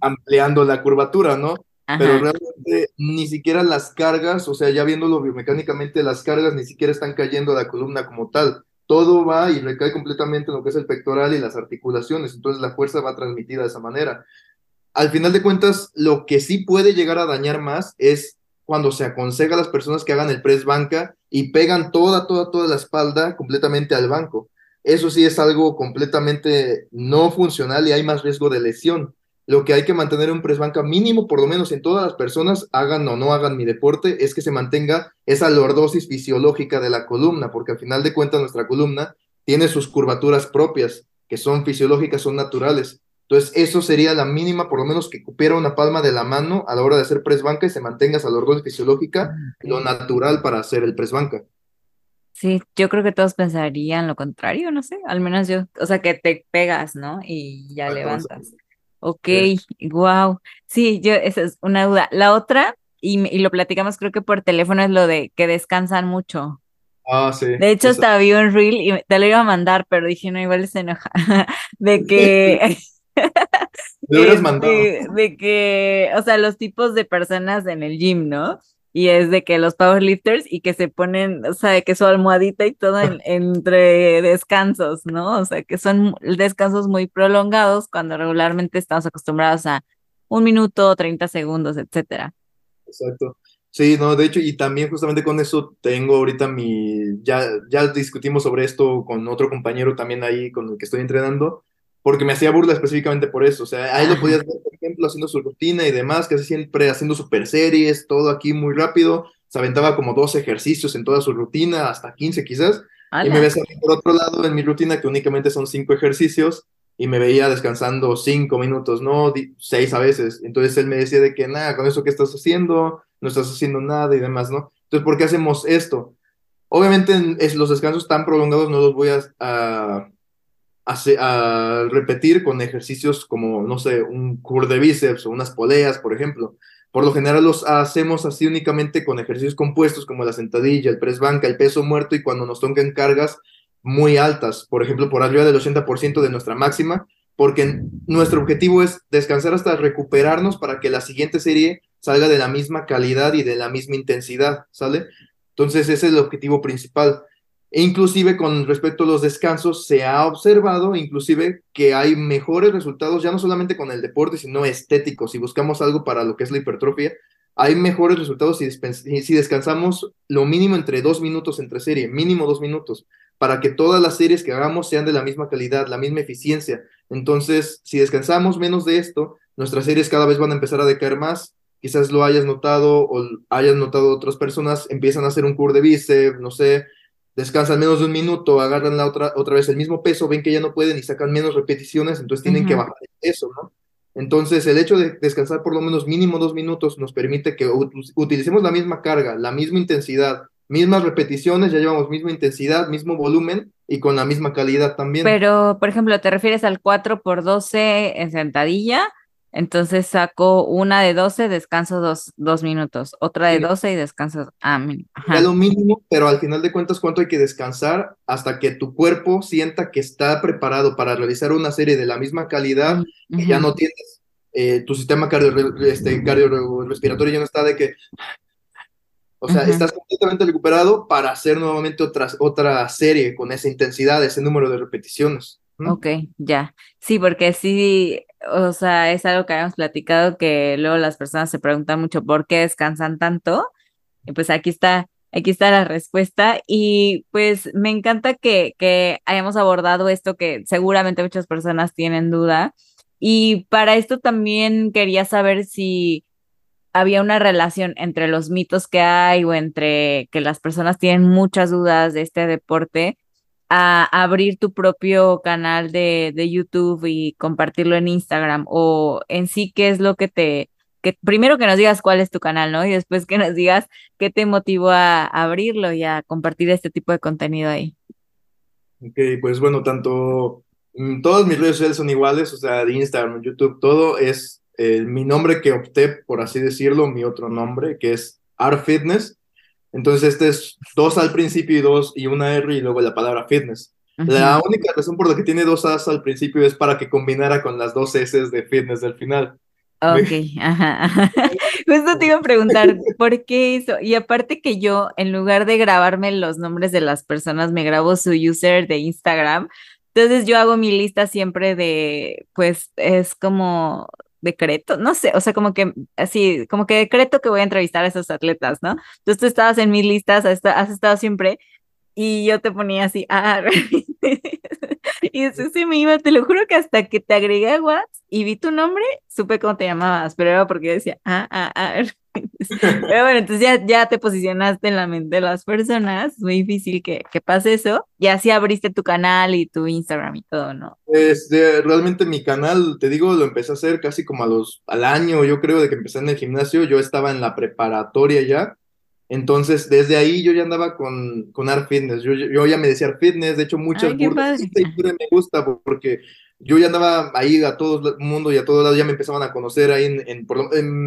ampliando la curvatura, ¿no? Pero realmente ni siquiera las cargas, o sea, ya viéndolo biomecánicamente, las cargas ni siquiera están cayendo a la columna como tal. Todo va y recae completamente en lo que es el pectoral y las articulaciones, entonces la fuerza va transmitida de esa manera. Al final de cuentas, lo que sí puede llegar a dañar más es cuando se aconseja a las personas que hagan el press banca y pegan toda, toda, toda la espalda completamente al banco. Eso sí es algo completamente no funcional y hay más riesgo de lesión. Lo que hay que mantener un press banca mínimo, por lo menos en todas las personas, hagan o no hagan mi deporte, es que se mantenga esa lordosis fisiológica de la columna, porque al final de cuentas nuestra columna tiene sus curvaturas propias, que son fisiológicas, son naturales. Entonces, eso sería la mínima, por lo menos que cupiera una palma de la mano a la hora de hacer press banca y se mantenga esa lordosis fisiológica, lo natural para hacer el press banca. Sí, yo creo que todos pensarían lo contrario, no sé, al menos yo, o sea, que te pegas, ¿no? Y ya levantas. Ok, wow. Sí, yo, esa es una duda. La otra, y, y, lo platicamos creo que por teléfono, es lo de que descansan mucho. Ah, sí. De hecho, hasta vi un reel y te lo iba a mandar, pero dije, no, igual se enoja. de que de, de que, o sea, los tipos de personas en el gym, ¿no? Y es de que los powerlifters y que se ponen, o sea, que su almohadita y todo entre descansos, ¿no? O sea, que son descansos muy prolongados cuando regularmente estamos acostumbrados a un minuto, 30 segundos, etcétera. Exacto. Sí, no, de hecho, y también justamente con eso tengo ahorita mi, ya, ya discutimos sobre esto con otro compañero también ahí con el que estoy entrenando, porque me hacía burla específicamente por eso. O sea, ahí lo podías ver, por ejemplo, haciendo su rutina y demás, casi siempre haciendo super series, todo aquí muy rápido. Se aventaba como dos ejercicios en toda su rutina, hasta 15 quizás. Y me ves por otro lado en mi rutina, que únicamente son cinco ejercicios, y me veía descansando cinco minutos, no seis a veces. Entonces él me decía de que, nada, con eso que estás haciendo, no estás haciendo nada y demás, ¿no? Entonces, ¿por qué hacemos esto? Obviamente es, los descansos tan prolongados no los voy a a repetir con ejercicios como, no sé, un curl de bíceps o unas poleas, por ejemplo. Por lo general los hacemos así únicamente con ejercicios compuestos como la sentadilla, el press banca, el peso muerto y cuando nos toquen cargas muy altas, por ejemplo, por arriba del 80% de nuestra máxima, porque nuestro objetivo es descansar hasta recuperarnos para que la siguiente serie salga de la misma calidad y de la misma intensidad, ¿sale? Entonces ese es el objetivo principal. E inclusive con respecto a los descansos, se ha observado inclusive que hay mejores resultados, ya no solamente con el deporte, sino estéticos. Si buscamos algo para lo que es la hipertrofia, hay mejores resultados si, si descansamos lo mínimo entre dos minutos entre serie, mínimo dos minutos, para que todas las series que hagamos sean de la misma calidad, la misma eficiencia. Entonces, si descansamos menos de esto, nuestras series cada vez van a empezar a decaer más. Quizás lo hayas notado o hayas notado otras personas, empiezan a hacer un curl de bíceps, no sé, descansan menos de un minuto, agarran la otra, otra vez el mismo peso, ven que ya no pueden y sacan menos repeticiones, entonces tienen que bajar eso, ¿no? Entonces, el hecho de descansar por lo menos mínimo dos minutos nos permite que utilicemos la misma carga, la misma intensidad, mismas repeticiones, ya llevamos misma intensidad, mismo volumen y con la misma calidad también. Pero, por ejemplo, ¿te refieres al 4 por 12 en sentadilla? Entonces saco una de 12, descanso dos, dos minutos, otra de 12 y descanso. Ah, ajá. lo mínimo, pero al final de cuentas, ¿cuánto hay que descansar hasta que tu cuerpo sienta que está preparado para realizar una serie de la misma calidad que ya no tienes? Eh, tu sistema cardio, este, cardiorrespiratorio ya no está de que. O sea, estás completamente recuperado para hacer nuevamente otra, otra serie con esa intensidad, ese número de repeticiones. Ok, ya. Sí, porque sí, o sea, es algo que habíamos platicado que luego las personas se preguntan mucho por qué descansan tanto. Y pues aquí está, aquí está la respuesta. Y pues me encanta que, que hayamos abordado esto que seguramente muchas personas tienen duda. Y para esto también quería saber si había una relación entre los mitos que hay o entre que las personas tienen muchas dudas de este deporte a abrir tu propio canal de, de, YouTube y compartirlo en Instagram? O en sí, ¿qué es lo que te... Que, primero que nos digas cuál es tu canal, ¿no? Y después que nos digas qué te motivó a, abrirlo y a compartir este tipo de contenido ahí. Ok, pues bueno, tanto mm, todas mis redes sociales son iguales, o sea, de Instagram, YouTube, todo es eh, mi nombre que opté, por así decirlo, mi otro nombre, que es Art Fitness. Entonces, este es dos al principio y dos y una R y luego la palabra fitness. La única razón por la que tiene dos As al principio es para que combinara con las dos S de fitness del final. Ok, ajá, Justo te iba a preguntar, ¿por qué eso? Y aparte que yo, en lugar de grabarme los nombres de las personas, me grabo su user de Instagram. Entonces yo hago mi lista siempre de, pues es como decreto, no sé, o sea, como que así, como que decreto que voy a entrevistar a esos atletas, ¿no? Entonces tú estabas en mis listas, has, estado siempre, y yo te ponía así, ah, y eso me iba, te lo juro que hasta que te agregué a WhatsApp y vi tu nombre, supe cómo te llamabas, pero era porque decía, ah, ah, ah. Pero bueno, entonces ya, ya te posicionaste en la mente de las personas, muy difícil que, que pase eso, y así abriste tu canal y tu Instagram y todo, ¿no? Este, realmente mi canal, te digo, lo empecé a hacer casi como a los, al año, yo creo, de que empecé en el gimnasio, yo estaba en la preparatoria ya, entonces, desde ahí yo ya andaba con, con Art Fitness. Yo, yo ya me decía Art Fitness. De hecho, muchas burlas. me gusta porque yo ya andaba ahí a todo el mundo y a todos lados ya me empezaban a conocer ahí en,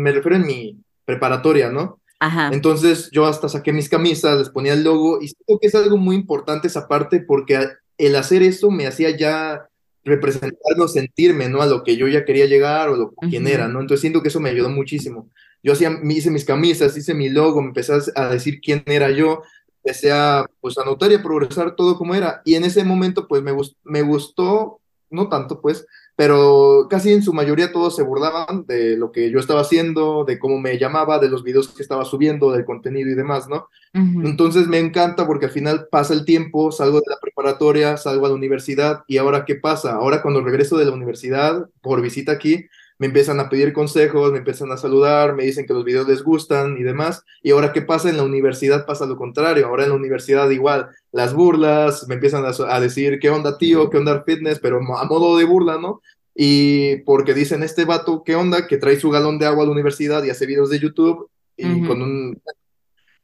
me refiero en mi preparatoria, ¿no? Ajá. Entonces yo hasta saqué mis camisas, les ponía el logo y siento que es algo muy importante esa parte porque el hacer eso me hacía ya representarme sentirme, ¿no? A lo que yo ya quería llegar o lo, quién era, ¿no? Entonces siento que eso me ayudó muchísimo yo hacía, hice mis camisas, hice mi logo, me empecé a decir quién era yo, empecé a, pues, a notar y a progresar todo como era. Y en ese momento, pues, me, me gustó, no tanto, pues, pero casi en su mayoría todos se burlaban de lo que yo estaba haciendo, de cómo me llamaba, de los videos que estaba subiendo, del contenido y demás, ¿no? Entonces me encanta porque al final pasa el tiempo, salgo de la preparatoria, salgo a la universidad y ahora ¿qué pasa? Ahora cuando regreso de la universidad por visita aquí, me empiezan a pedir consejos, me empiezan a saludar, me dicen que los videos les gustan y demás. Y ahora, ¿qué pasa? En la universidad pasa lo contrario. Ahora en la universidad igual, las burlas, me empiezan a, decir, ¿qué onda, tío? ¿Qué onda, fitness? Pero a modo de burla, ¿no? Y porque dicen, este vato, ¿qué onda? Que trae su galón de agua a la universidad y hace videos de YouTube y con un...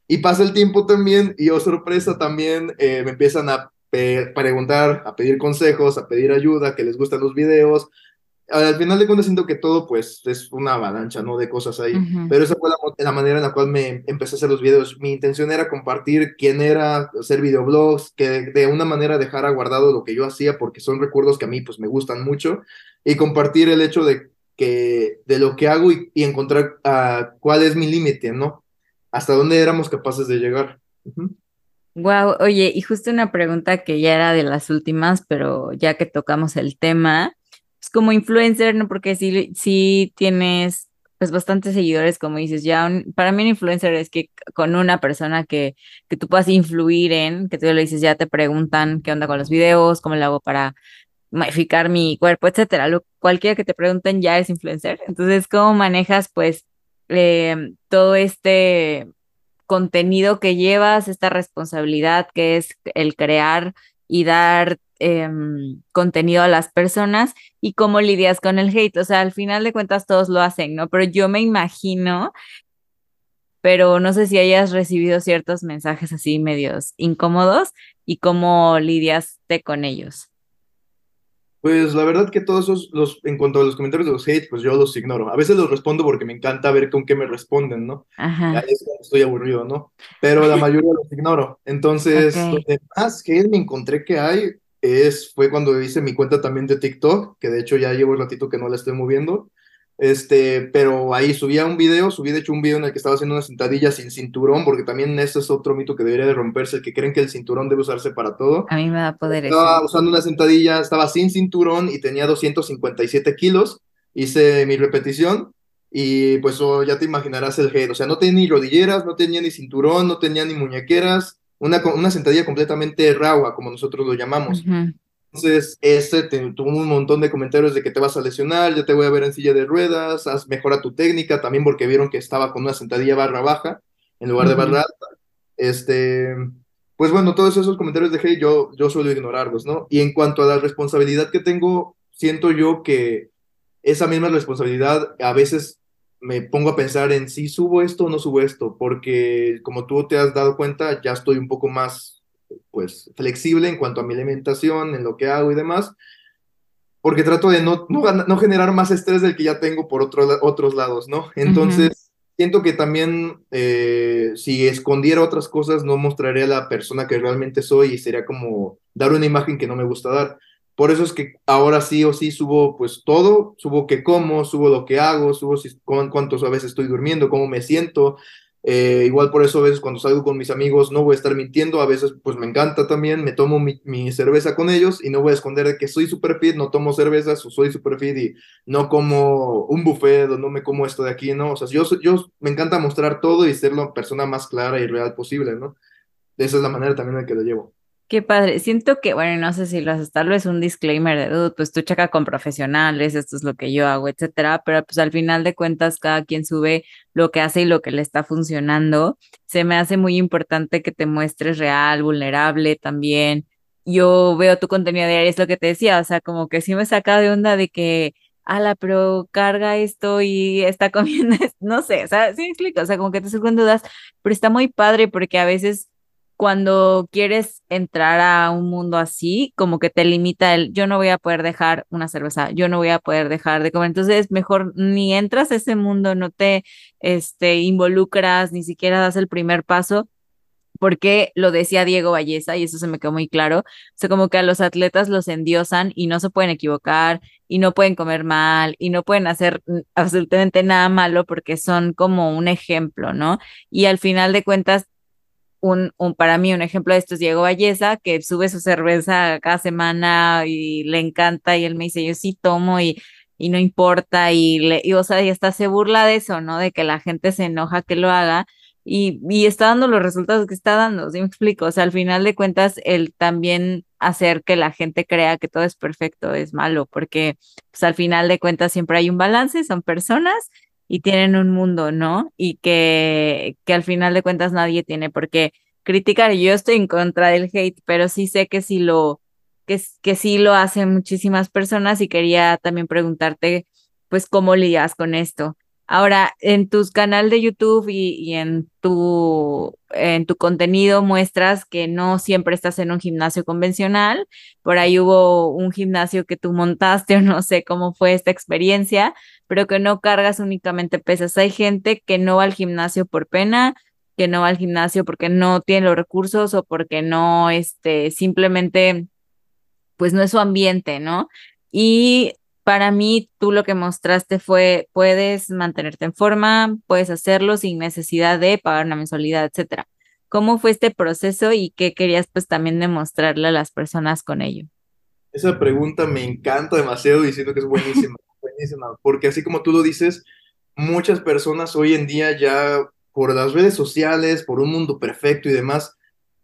Y pasa el tiempo también y, oh sorpresa, también eh, me empiezan a preguntar, a pedir consejos, a pedir ayuda, que les gustan los videos. Al final de cuentas siento que todo pues es una avalancha, ¿no? De cosas ahí. Pero esa fue la, la, manera en la cual me empecé a hacer los videos. Mi intención era compartir quién era, hacer videoblogs, que de, de una manera dejara guardado lo que yo hacía, porque son recuerdos que a mí pues me gustan mucho, y compartir el hecho de que de lo que hago y, encontrar uh, cuál es mi límite, ¿no? Hasta dónde éramos capaces de llegar. Wow, oye, y justo una pregunta que ya era de las últimas, pero ya que tocamos el tema, es como influencer, ¿no? Porque si, si tienes pues bastantes seguidores, como dices, ya para mí un influencer es que con una persona que, que tú puedas influir en, que tú le dices, ya te preguntan qué onda con los videos, cómo lo hago para modificar mi cuerpo, etcétera. Lo, cualquiera que te pregunten ya es influencer. Entonces, ¿cómo manejas pues eh, todo este contenido que llevas, esta responsabilidad que es el crear y dar em, contenido a las personas y cómo lidias con el hate? O sea, al final de cuentas todos lo hacen, ¿no? Pero yo me imagino pero no sé si hayas recibido ciertos mensajes así medios incómodos y cómo lidiaste con ellos. Pues la verdad que todos esos, los, en cuanto a los comentarios de los hate, pues yo los ignoro. A veces los respondo porque me encanta ver con qué me responden, ¿no? Ajá. estoy aburrido, ¿no? Pero la mayoría los ignoro. Entonces, lo que más hate me encontré que hay es, fue cuando hice mi cuenta también de TikTok, que de hecho ya llevo un ratito que no la estoy moviendo. Este, pero ahí subía un video, subí de hecho un video en el que estaba haciendo una sentadilla sin cinturón, porque también ese es otro mito que debería de romperse, que creen que el cinturón debe usarse para todo. A mí me da poder Estaba usando una sentadilla, estaba sin cinturón y tenía 257 kilos, hice mi repetición y pues oh, ya te imaginarás el head, o sea, no tenía ni rodilleras, no tenía ni cinturón, no tenía ni muñequeras, una, una sentadilla completamente rawa, como nosotros lo llamamos. Entonces, ese tuvo un montón de comentarios de que te vas a lesionar, ya te voy a ver en silla de ruedas, haz, mejora tu técnica, también porque vieron que estaba con una sentadilla barra baja en lugar de barra alta. Este, pues bueno, todos esos comentarios de hey, yo, yo suelo ignorarlos, ¿no? Y en cuanto a la responsabilidad que tengo, siento yo que esa misma responsabilidad a veces me pongo a pensar en si subo esto o no subo esto, porque como tú te has dado cuenta, ya estoy un poco más pues flexible en cuanto a mi alimentación, en lo que hago y demás, porque trato de no, no, generar más estrés del que ya tengo por otro, otros lados, ¿no? Entonces, siento que también eh, si escondiera otras cosas, no mostraría la persona que realmente soy y sería como dar una imagen que no me gusta dar. Por eso es que ahora sí o sí subo pues todo, subo qué como, subo lo que hago, subo si, cuántos a veces estoy durmiendo, cómo me siento, eh, igual por eso a veces cuando salgo con mis amigos no voy a estar mintiendo, a veces pues me encanta también, me tomo mi, cerveza con ellos y no voy a esconder de que soy super fit, no tomo cervezas o soy super fit y no como un buffet o no me como esto de aquí, ¿no? O sea, yo, yo me encanta mostrar todo y ser la persona más clara y real posible, ¿no? Esa es la manera también en que lo llevo. Qué padre. Siento que, bueno, no sé si lo haces, tal vez un disclaimer de, dude, pues tú checa con profesionales, esto es lo que yo hago, etcétera, pero pues al final de cuentas cada quien sube lo que hace y lo que le está funcionando. Se me hace muy importante que te muestres real, vulnerable también. Yo veo tu contenido diario, es lo que te decía, o sea, como que sí me saca de onda de que, ala, pero carga esto y está comiendo, no sé, o sea, sí me explico, o sea, como que te surgen dudas, pero está muy padre porque a veces cuando quieres entrar a un mundo así, como que te limita el yo no voy a poder dejar una cerveza, yo no voy a poder dejar de comer. Entonces, mejor ni entras a ese mundo, no te este, involucras, ni siquiera das el primer paso, porque lo decía Diego Valleza y eso se me quedó muy claro. O sea, como que a los atletas los endiosan y no se pueden equivocar y no pueden comer mal y no pueden hacer absolutamente nada malo porque son como un ejemplo, ¿no? Y al final de cuentas un, un, para mí un ejemplo de esto es Diego Valleza, que sube su cerveza cada semana y le encanta y él me dice, yo sí tomo y, y no importa y, le, y, o sea, y hasta se burla de eso, ¿no? De que la gente se enoja que lo haga y, y está dando los resultados que está dando, ¿sí me explico? O sea, al final de cuentas, el también hacer que la gente crea que todo es perfecto es malo, porque pues al final de cuentas siempre hay un balance, son personas y tienen un mundo, ¿no? Y que, que al final de cuentas nadie tiene por qué criticar. Yo estoy en contra del hate, pero sí sé que sí lo, que, que sí lo hacen muchísimas personas y quería también preguntarte, pues, ¿cómo lidias con esto? Ahora, en tus canal de YouTube y, en, tu, en tu contenido muestras que no siempre estás en un gimnasio convencional. Por ahí hubo un gimnasio que tú montaste o no sé cómo fue esta experiencia, pero que no cargas únicamente pesas. Hay gente que no va al gimnasio por pena, que no va al gimnasio porque no tiene los recursos o porque no, este, simplemente, pues no es su ambiente, ¿no? Y para mí tú lo que mostraste fue, puedes mantenerte en forma, puedes hacerlo sin necesidad de pagar una mensualidad, etcétera. ¿Cómo fue este proceso y qué querías pues también demostrarle a las personas con ello? Esa pregunta me encanta demasiado y siento que es buenísima, buenísima, porque así como tú lo dices, muchas personas hoy en día ya por las redes sociales, por un mundo perfecto y demás,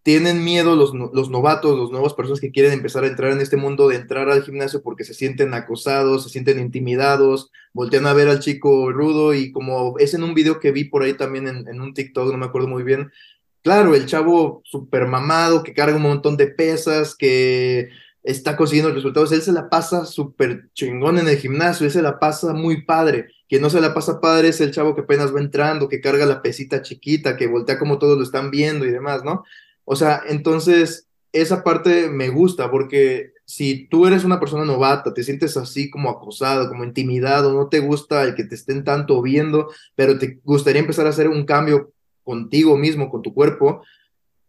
tienen miedo los, los novatos, los nuevas personas que quieren empezar a entrar en este mundo de entrar al gimnasio porque se sienten acosados, se sienten intimidados, voltean a ver al chico rudo y como es en un video que vi por ahí también en, un TikTok, no me acuerdo muy bien, claro, el chavo súper mamado, que carga un montón de pesas, que está consiguiendo resultados, él se la pasa súper chingón en el gimnasio, él se la pasa muy padre. Quien no se la pasa padre es el chavo que apenas va entrando, que carga la pesita chiquita, que voltea como todos lo están viendo y demás, ¿no? O sea, entonces esa parte me gusta porque si tú eres una persona novata, te sientes así como acosado, como intimidado, no te gusta el que te estén tanto viendo, pero te gustaría empezar a hacer un cambio contigo mismo, con tu cuerpo,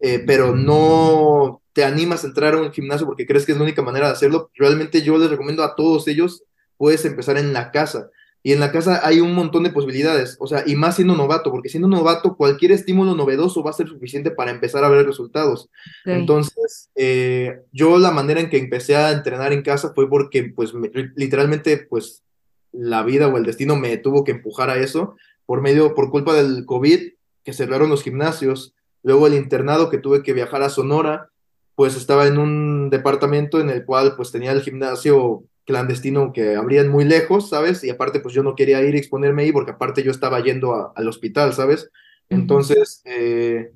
eh, pero no te animas a entrar a un gimnasio porque crees que es la única manera de hacerlo, realmente yo les recomiendo a todos ellos, puedes empezar en la casa. Y en la casa hay un montón de posibilidades, o sea, y más siendo novato, porque siendo novato cualquier estímulo novedoso va a ser suficiente para empezar a ver resultados. Entonces, eh, yo la manera en que empecé a entrenar en casa fue porque, pues, literalmente, pues, la vida o el destino me tuvo que empujar a eso por medio, por culpa del COVID, que cerraron los gimnasios, luego el internado que tuve que viajar a Sonora, pues estaba en un departamento en el cual pues tenía el gimnasio clandestino que abrían muy lejos, ¿sabes? Y aparte, pues yo no quería ir y exponerme ahí porque aparte yo estaba yendo al hospital, ¿sabes? Entonces, eh,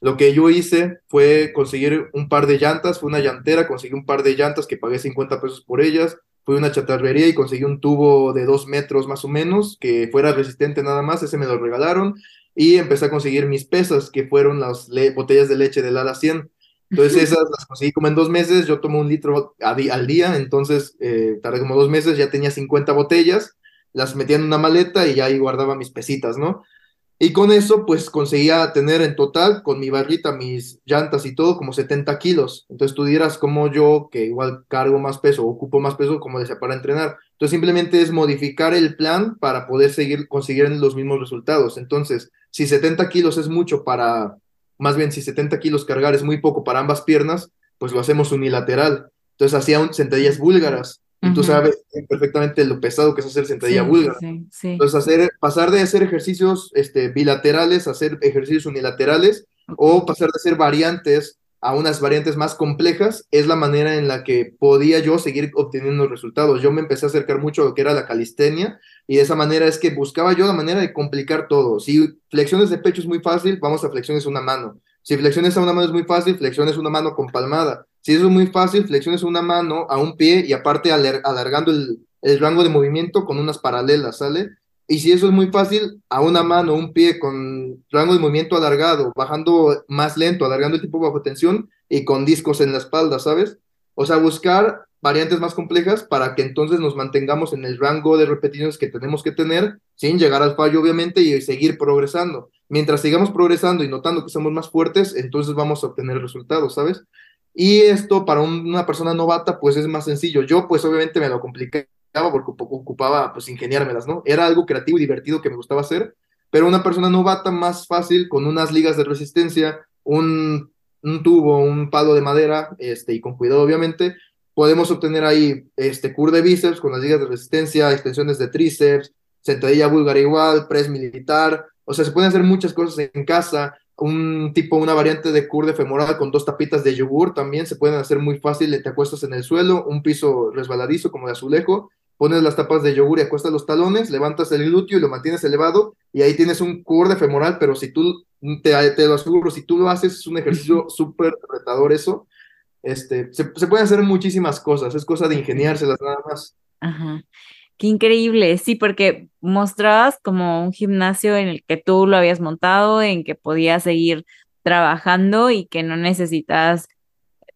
lo que yo hice fue conseguir un par de llantas, fue una llantera, conseguí un par de llantas que pagué 50 pesos por ellas, fui a una chatarrería y conseguí un tubo de dos metros más o menos, que fuera resistente nada más, ese me lo regalaron, y empecé a conseguir mis pesas, que fueron las botellas de leche del Ala 100. Entonces esas las conseguí como en dos meses, yo tomo un litro al día, entonces eh, tardé como dos meses, ya tenía 50 botellas, las metía en una maleta y ya ahí guardaba mis pesitas, ¿no? Y con eso pues conseguía tener en total, con mi barrita, mis llantas y todo, como 70 kilos. Entonces tú dirás como yo, que igual cargo más peso, ocupo más peso, como decía, para entrenar. Entonces simplemente es modificar el plan para poder seguir consiguiendo los mismos resultados. Entonces, si 70 kilos es mucho para más bien si 70 kilos cargar es muy poco para ambas piernas, pues lo hacemos unilateral. Entonces hacía sentadillas búlgaras. Y tú sabes perfectamente lo pesado que es hacer sentadilla búlgara. Entonces hacer, pasar de hacer ejercicios este, bilaterales a hacer ejercicios unilaterales o pasar de hacer variantes a unas variantes más complejas es la manera en la que podía yo seguir obteniendo resultados. Yo me empecé a acercar mucho a lo que era la calistenia y de esa manera es que buscaba yo la manera de complicar todo. Si flexiones de pecho es muy fácil, vamos a flexiones una mano. Si flexiones a una mano es muy fácil, flexiones una mano con palmada. Si eso es muy fácil, flexiones una mano a un pie y aparte alargando el, el rango de movimiento con unas paralelas, ¿sale? Y si eso es muy fácil, a una mano, un pie con rango de movimiento alargado, bajando más lento, alargando el tipo bajo tensión y con discos en la espalda, ¿sabes? O sea, buscar variantes más complejas para que entonces nos mantengamos en el rango de repeticiones que tenemos que tener sin llegar al fallo, obviamente, y seguir progresando. Mientras sigamos progresando y notando que somos más fuertes, entonces vamos a obtener resultados, ¿sabes? Y esto para una persona novata, pues es más sencillo. Yo, pues obviamente me lo compliqué porque ocupaba pues ingeniármelas, ¿no? Era algo creativo y divertido que me gustaba hacer, pero una persona novata más fácil con unas ligas de resistencia, un, un tubo, un palo de madera, este, y con cuidado obviamente, podemos obtener ahí este cur de bíceps con las ligas de resistencia, extensiones de tríceps, sentadilla búlgara igual, press militar, o sea, se pueden hacer muchas cosas en casa, un tipo, una variante de cur de femoral con dos tapitas de yogur también se pueden hacer muy fácil, te acuestas en el suelo, un piso resbaladizo como de azulejo, pones las tapas de yogur y acuestas los talones, levantas el glúteo y lo mantienes elevado y ahí tienes un de femoral, pero si tú, te, te lo aseguro, si tú lo haces, es un ejercicio súper retador eso. Este, se, se pueden hacer muchísimas cosas, es cosa de ingeniárselas nada más. Ajá. Qué increíble, sí, porque mostrabas como un gimnasio en el que tú lo habías montado, en que podías seguir trabajando y que no necesitas,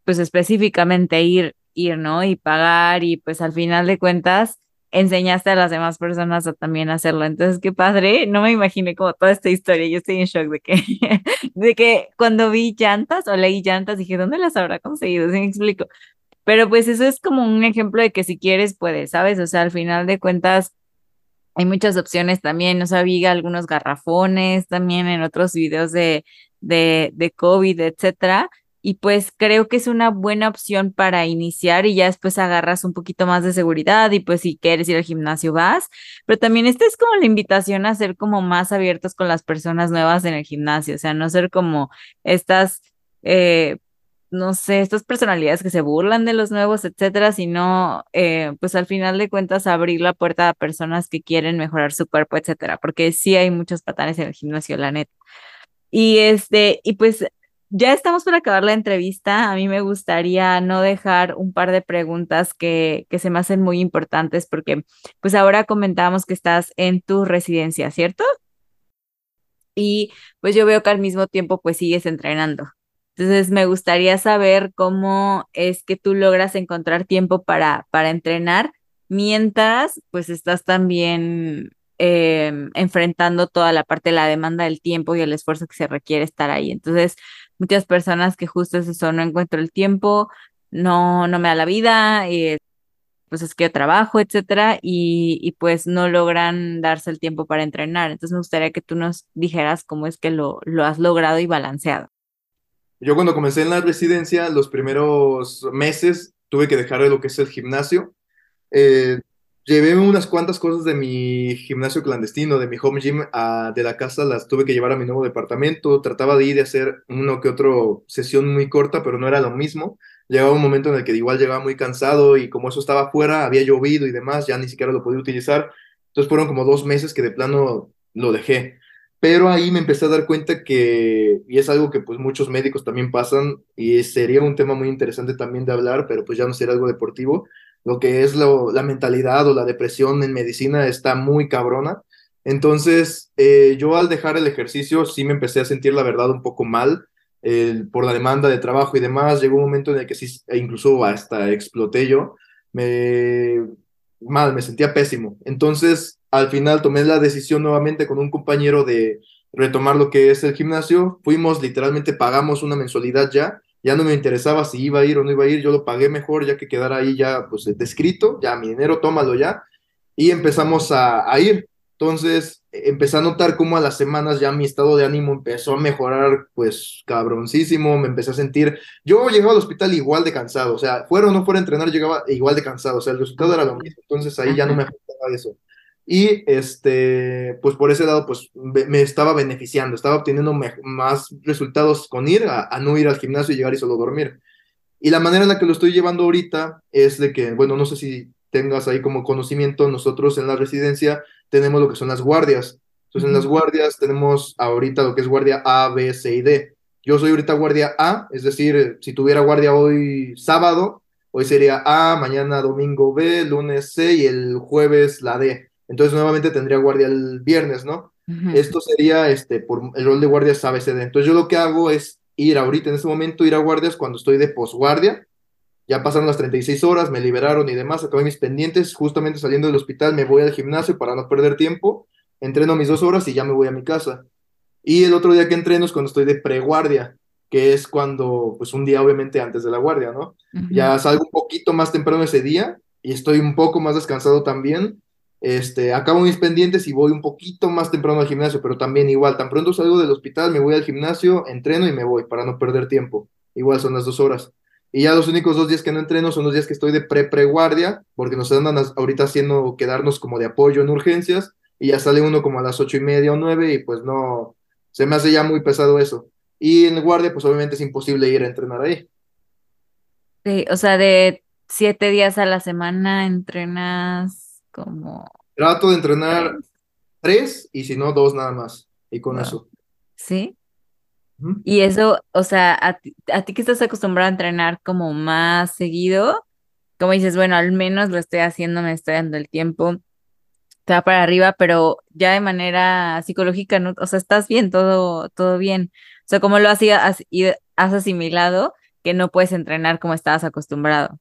pues específicamente ir, ir, ¿no? Y pagar y pues al final de cuentas enseñaste a las demás personas a también hacerlo. Entonces, qué padre, no me imaginé como toda esta historia, yo estoy en shock de que, de que cuando vi llantas o leí llantas dije, ¿dónde las habrá conseguido? ¿Sí me explico? Pero pues eso es como un ejemplo de que si quieres, puedes, ¿sabes? O sea, al final de cuentas, hay muchas opciones también, no sabía algunos garrafones también en otros videos de, de, de COVID, etcétera y pues creo que es una buena opción para iniciar y ya después agarras un poquito más de seguridad y pues si quieres ir al gimnasio vas, pero también esta es como la invitación a ser como más abiertos con las personas nuevas en el gimnasio, o sea, no ser como estas, eh, no sé, estas personalidades que se burlan de los nuevos, etcétera, sino eh, pues al final de cuentas abrir la puerta a personas que quieren mejorar su cuerpo, etcétera, porque sí hay muchos patanes en el gimnasio, la neta. Y este, y pues ya estamos por acabar la entrevista. A mí me gustaría no dejar un par de preguntas que, que se me hacen muy importantes porque pues ahora comentábamos que estás en tu residencia, ¿cierto? Y pues yo veo que al mismo tiempo pues sigues entrenando. Entonces me gustaría saber cómo es que tú logras encontrar tiempo para, para entrenar mientras pues estás también em, enfrentando toda la parte de la demanda del tiempo y el esfuerzo que se requiere estar ahí. Entonces, muchas personas que justo es eso, no encuentro el tiempo, no, no me da la vida, eh, pues es que yo trabajo, etcétera, y, y, pues no logran darse el tiempo para entrenar. Entonces me gustaría que tú nos dijeras cómo es que lo, lo has logrado y balanceado. Yo cuando comencé en la residencia, los primeros meses tuve que dejar de lo que es el gimnasio. Eh, llevé unas cuantas cosas de mi gimnasio clandestino, de mi home gym, a, de la casa, las tuve que llevar a mi nuevo departamento. Trataba de ir y hacer uno que otro sesión muy corta, pero no era lo mismo. Llegaba un momento en el que igual llegaba muy cansado y como eso estaba afuera, había llovido y demás, ya ni siquiera lo podía utilizar. Entonces fueron como dos meses que de plano lo dejé. Pero ahí me empecé a dar cuenta que, y es algo que pues muchos médicos también pasan, y sería un tema muy interesante también de hablar, pero pues ya no sería algo deportivo, lo que es la mentalidad o la depresión en medicina está muy cabrona. Entonces, eh, yo al dejar el ejercicio sí me empecé a sentir la verdad un poco mal por la demanda de trabajo y demás. Llegó un momento en el que sí, e incluso hasta exploté yo. Me, mal, me sentía pésimo. Entonces, al final tomé la decisión nuevamente con un compañero de retomar lo que es el gimnasio. Fuimos, literalmente pagamos una mensualidad ya ya no me interesaba si iba a ir o no iba a ir, yo lo pagué mejor ya que quedara ahí ya pues descrito, ya mi dinero, tómalo ya, y empezamos a, a ir. Entonces empecé a notar cómo a las semanas ya mi estado de ánimo empezó a mejorar, pues cabroncísimo, me empecé a sentir, yo llegaba al hospital igual de cansado, o sea, fuera o no fuera a entrenar, llegaba igual de cansado, o sea, el resultado era lo mismo, entonces ahí ya no me afectaba eso. Y este, pues por ese lado, pues me estaba beneficiando, estaba obteniendo más resultados con ir a, no ir al gimnasio y llegar y solo dormir. Y la manera en la que lo estoy llevando ahorita es de que, bueno, no sé si tengas ahí como conocimiento, nosotros en la residencia tenemos lo que son las guardias. Entonces, en las guardias tenemos ahorita lo que es guardia A, B, C y D. Yo soy ahorita guardia A, es decir, si tuviera guardia hoy sábado, hoy sería A, mañana domingo B, lunes C y el jueves la D. Entonces nuevamente tendría guardia el viernes, ¿no? Esto sería este, por el rol de guardia ABCD. Entonces yo lo que hago es ir ahorita en este momento, ir a guardias cuando estoy de posguardia. Ya pasaron las 36 horas, me liberaron y demás, acabé mis pendientes. Justamente saliendo del hospital me voy al gimnasio para no perder tiempo. Entreno mis dos horas y ya me voy a mi casa. Y el otro día que entreno es cuando estoy de preguardia, que es cuando, pues un día obviamente antes de la guardia, ¿no? Ya salgo un poquito más temprano ese día y estoy un poco más descansado también este, acabo mis pendientes y voy un poquito más temprano al gimnasio, pero también igual, tan pronto salgo del hospital, me voy al gimnasio, entreno y me voy para no perder tiempo. Igual son las dos horas. Y ya los únicos dos días que no entreno son los días que estoy de pre-preguardia, porque nos andan ahorita haciendo quedarnos como de apoyo en urgencias, y ya sale uno como a las ocho y media o nueve, y pues no, se me hace ya muy pesado eso. Y en guardia, pues obviamente es imposible ir a entrenar ahí. Sí, o sea, de siete días a la semana entrenas como... Trato de entrenar tres y si no, dos nada más. Y con eso. ¿Sí? Y eso, o sea, a ti, a ti que estás acostumbrado a entrenar como más seguido, como dices, bueno, al menos lo estoy haciendo, me estoy dando el tiempo. te va para arriba, pero ya de manera psicológica, ¿no? O sea, estás bien, todo, todo bien. O sea, como lo has, has, has asimilado que no puedes entrenar como estabas acostumbrado.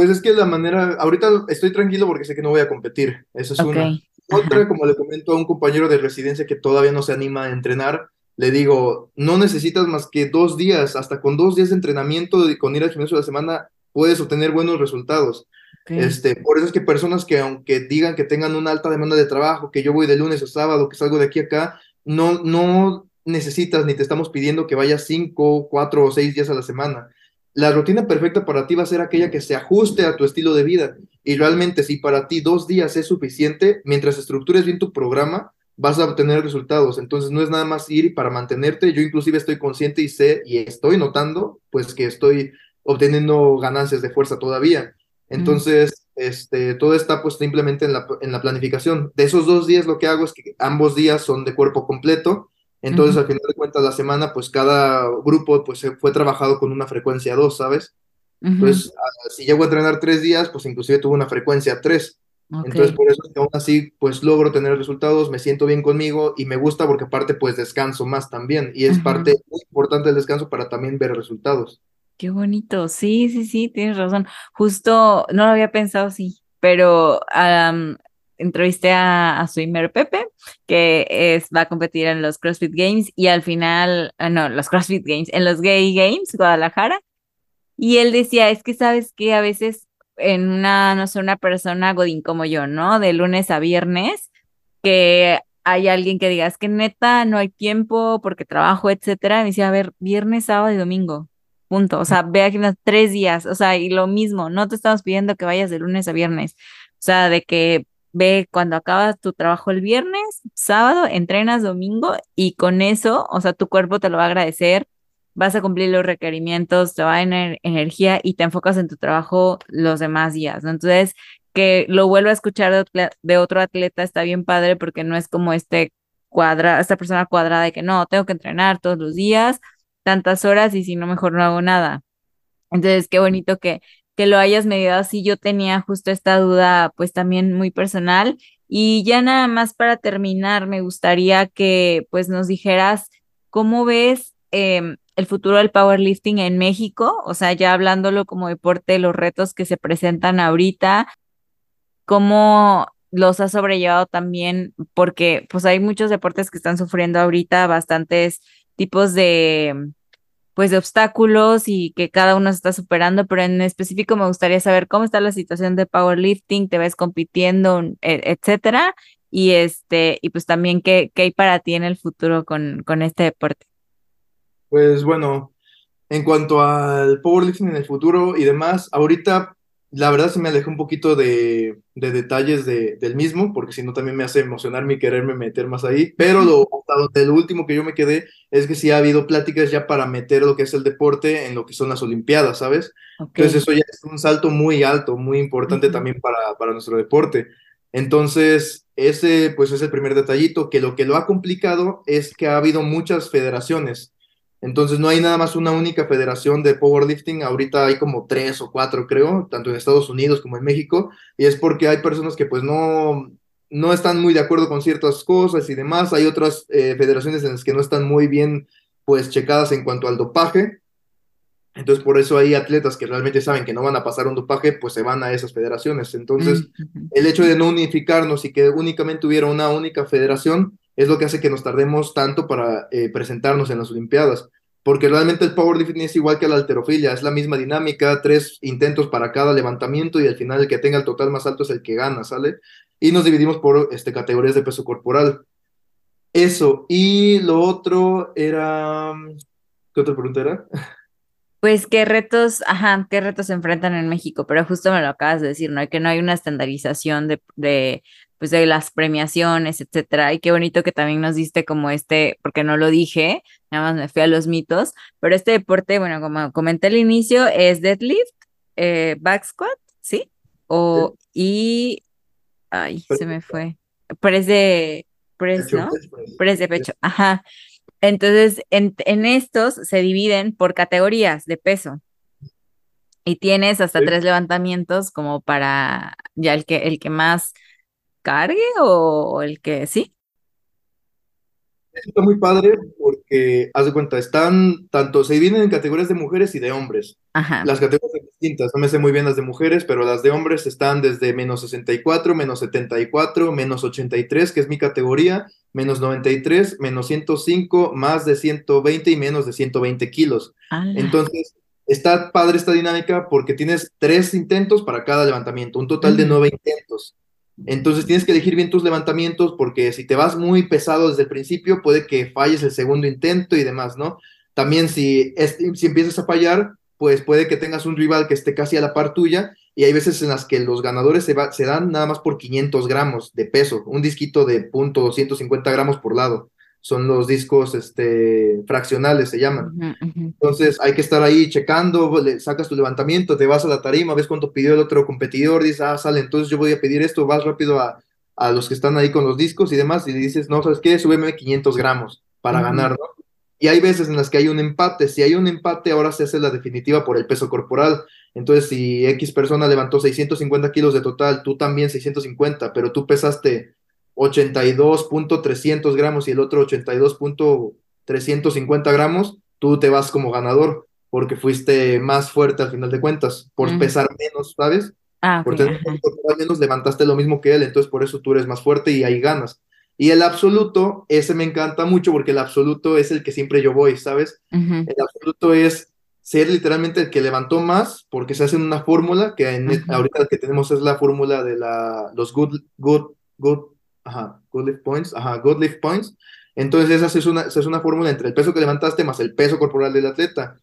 Pues es que la manera, ahorita estoy tranquilo porque sé que no voy a competir, eso es una. Otra, como le comento a un compañero de residencia que todavía no se anima a entrenar, le digo, no necesitas más que dos días, hasta con dos días de entrenamiento y con ir al gimnasio de la semana puedes obtener buenos resultados. Este, por eso es que personas que aunque digan que tengan una alta demanda de trabajo, que yo voy de lunes a sábado, que salgo de aquí a acá, no, no necesitas ni te estamos pidiendo que vayas cinco, cuatro o seis días a la semana. La rutina perfecta para ti va a ser aquella que se ajuste a tu estilo de vida. Y realmente si para ti dos días es suficiente, mientras estructures bien tu programa, vas a obtener resultados. Entonces no es nada más ir para mantenerte. Yo inclusive estoy consciente y sé y estoy notando pues que estoy obteniendo ganancias de fuerza todavía. Entonces, este, todo está pues simplemente en la, en la planificación. De esos dos días lo que hago es que ambos días son de cuerpo completo. Entonces, al final de cuentas, la semana, pues cada grupo pues fue trabajado con una frecuencia 2, ¿sabes? Entonces, ah, si llego a entrenar tres días, pues inclusive tuve una frecuencia 3. Entonces, por eso aún así, pues logro tener resultados, me siento bien conmigo y me gusta porque aparte, pues descanso más también. Y es parte muy importante del descanso para también ver resultados. Qué bonito, sí, sí, sí, tienes razón. Justo, no lo había pensado así, pero entrevisté a, a Swimmer Pepe, que es, va a competir en los CrossFit Games y al final, ah, no, los CrossFit Games, en los Gay Games, Guadalajara. Y él decía, es que sabes que a veces en una, no sé, una persona godín como yo, ¿no? De lunes a viernes, que hay alguien que diga, es que neta no hay tiempo porque trabajo, etcétera. Decía, a ver, viernes, sábado y domingo punto. O sea, ve aquí unos tres días, o sea, y lo mismo, no te estamos pidiendo que vayas de lunes a viernes, o sea, de que ve cuando acabas tu trabajo el viernes, sábado, entrenas domingo y con eso, o sea, tu cuerpo te lo va a agradecer, vas a cumplir los requerimientos, te va a tener energía y te enfocas en tu trabajo los demás días. Entonces, que lo vuelva a escuchar de, otro atleta está bien padre porque no es como este cuadra, esta persona cuadrada de que no, tengo que entrenar todos los días tantas horas y si no, mejor no hago nada. Entonces, qué bonito que, que lo hayas medido así. Yo tenía justo esta duda, pues también muy personal. Y ya nada más para terminar, me gustaría que pues nos dijeras cómo ves em, el futuro del powerlifting en México, o sea, ya hablándolo como deporte, los retos que se presentan ahorita, cómo los has sobrellevado también, porque pues hay muchos deportes que están sufriendo ahorita bastantes tipos de, pues, de obstáculos y que cada uno se está superando, pero en específico me gustaría saber cómo está la situación de powerlifting, te ves compitiendo, e, etcétera, y este, y pues también qué, qué hay para ti en el futuro con, con este deporte. Pues bueno, en cuanto al powerlifting en el futuro y demás, ahorita la verdad se me alejé un poquito de, detalles del mismo, porque si no también me hace emocionarme y quererme meter más ahí, pero lo, lo último que yo me quedé es que sí ha habido pláticas ya para meter lo que es el deporte en lo que son las Olimpiadas, ¿sabes? Entonces eso ya es un salto muy alto, muy importante también para, para nuestro deporte. Entonces, ese pues es el primer detallito, que lo que lo ha complicado es que ha habido muchas federaciones. Entonces no hay nada más una única federación de powerlifting, ahorita hay como tres o cuatro creo, tanto en Estados Unidos como en México, y es porque hay personas que pues no, no están muy de acuerdo con ciertas cosas y demás, hay otras eh, federaciones en las que no están muy bien pues checadas en cuanto al dopaje, entonces por eso hay atletas que realmente saben que no van a pasar un dopaje, pues se van a esas federaciones. Entonces el hecho de no unificarnos y que únicamente hubiera una única federación, es lo que hace que nos tardemos tanto para eh, presentarnos en las Olimpiadas. Porque realmente el powerlifting es igual que la alterofilia, es la misma dinámica, tres intentos para cada levantamiento y al final el que tenga el total más alto es el que gana, ¿sale? Y nos dividimos por este, categorías de peso corporal. Eso, y lo otro era... ¿Qué otra pregunta era? Pues qué retos, ajá, qué retos se enfrentan en México, pero justo me lo acabas de decir, ¿no? Que no hay una estandarización de, de pues de las premiaciones, etcétera. Y qué bonito que también nos diste como este, porque no lo dije, nada más me fui a los mitos, pero este deporte, bueno, como comenté al inicio, es deadlift, eh, back squat, ¿sí? O, y, ay, se me fue. Press de, press, ¿no? Press de pecho, ajá. Entonces, en, en estos se dividen por categorías de peso y tienes hasta tres levantamientos como para ya el que, el que más cargue o el que sí. Está muy padre porque, haz de cuenta, están tanto, se dividen en categorías de mujeres y de hombres. Ajá. Las categorías son distintas, no me sé muy bien las de mujeres, pero las de hombres están desde menos 64, menos 74, menos 83, que es mi categoría, menos 93, menos 105, más de 120 y menos de 120 kilos. Ala. Entonces, está padre esta dinámica porque tienes tres intentos para cada levantamiento, un total de Ujú. nueve intentos. Entonces tienes que elegir bien tus levantamientos porque si te vas muy pesado desde el principio, puede que falles el segundo intento y demás, ¿no? También si, es- si empiezas a fallar, pues puede que tengas un rival que esté casi a la par tuya y hay veces en las que los ganadores se, se dan nada más por 500 gramos de peso, un disquito de punto 250 gramos por lado. Son los discos este, fraccionales, se llaman. Ujú. Entonces hay que estar ahí checando, le sacas tu levantamiento, te vas a la tarima, ves cuánto pidió el otro competidor, dices, ah, sale, entonces yo voy a pedir esto, vas rápido a, a los que están ahí con los discos y demás, y le dices, no, ¿sabes qué? Súbeme 500 gramos para ganar, ¿no? Y hay veces en las que hay un empate, si hay un empate, ahora se hace la definitiva por el peso corporal. Entonces, si X persona levantó 650 kilos de total, tú también 650, pero tú pesaste 82.300 gramos y el otro 82.350 gramos, tú te vas como ganador porque fuiste más fuerte al final de cuentas, por pesar menos, ¿sabes? Ah, Por tener menos levantaste lo mismo que él, entonces por eso tú eres más fuerte y ahí ganas. Y el absoluto, ese me encanta mucho porque el absoluto es el que siempre yo voy, ¿sabes? El absoluto es ser literalmente el que levantó más, porque se hace una fórmula que en, ahorita que tenemos es la fórmula de la, los good, good, good, ajá, good lift points, ajá, good lift points. Entonces esa es una, esa es una fórmula entre el peso que levantaste más el peso corporal del atleta.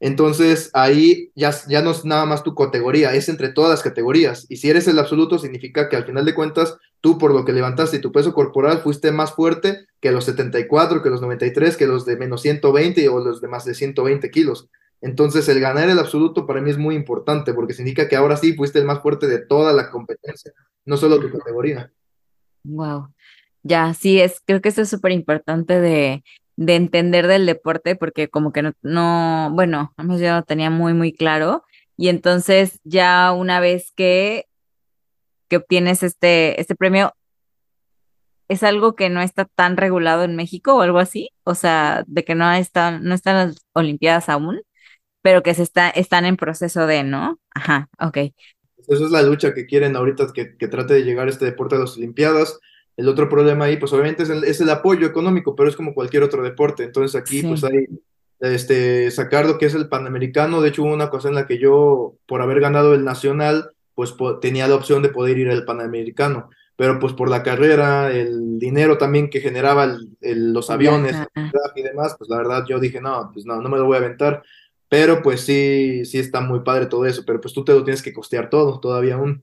Entonces ahí ya, ya no es nada más tu categoría, es entre todas las categorías. Y si eres el absoluto, significa que al final de cuentas, tú por lo que levantaste y tu peso corporal fuiste más fuerte que los 74, que los 93, que los de menos 120 o los de más de 120 kilos. Entonces el ganar el absoluto para mí es muy importante porque significa que ahora sí fuiste el más fuerte de toda la competencia, no solo tu categoría. Wow. Ya, sí, es, creo que eso es súper importante de, de entender del deporte, porque como que no, no, bueno, yo lo tenía muy, muy claro. Y entonces ya una vez que, que obtienes este, este premio, ¿es algo que no está tan regulado en México o algo así? O sea, de que no están, no están las Olimpiadas aún, pero que se está, están en proceso de, ¿no? Ajá, ok. Esa es la lucha que quieren ahorita, que, que trate de llegar este deporte a las Olimpiadas. El otro problema ahí, pues obviamente es el, es el apoyo económico, pero es como cualquier otro deporte. Entonces aquí, Sí. pues hay este, sacar lo que es el Panamericano. De hecho, hubo una ocasión en la que yo, por haber ganado el Nacional, pues tenía la opción de poder ir al Panamericano. Pero pues por la carrera, el dinero también que generaba el- el- los aviones Ajá. y demás, pues la verdad yo dije, no, pues no, no me lo voy a aventar. Pero pues sí, sí está muy padre todo eso, pero pues tú te lo tienes que costear todo, todavía aún.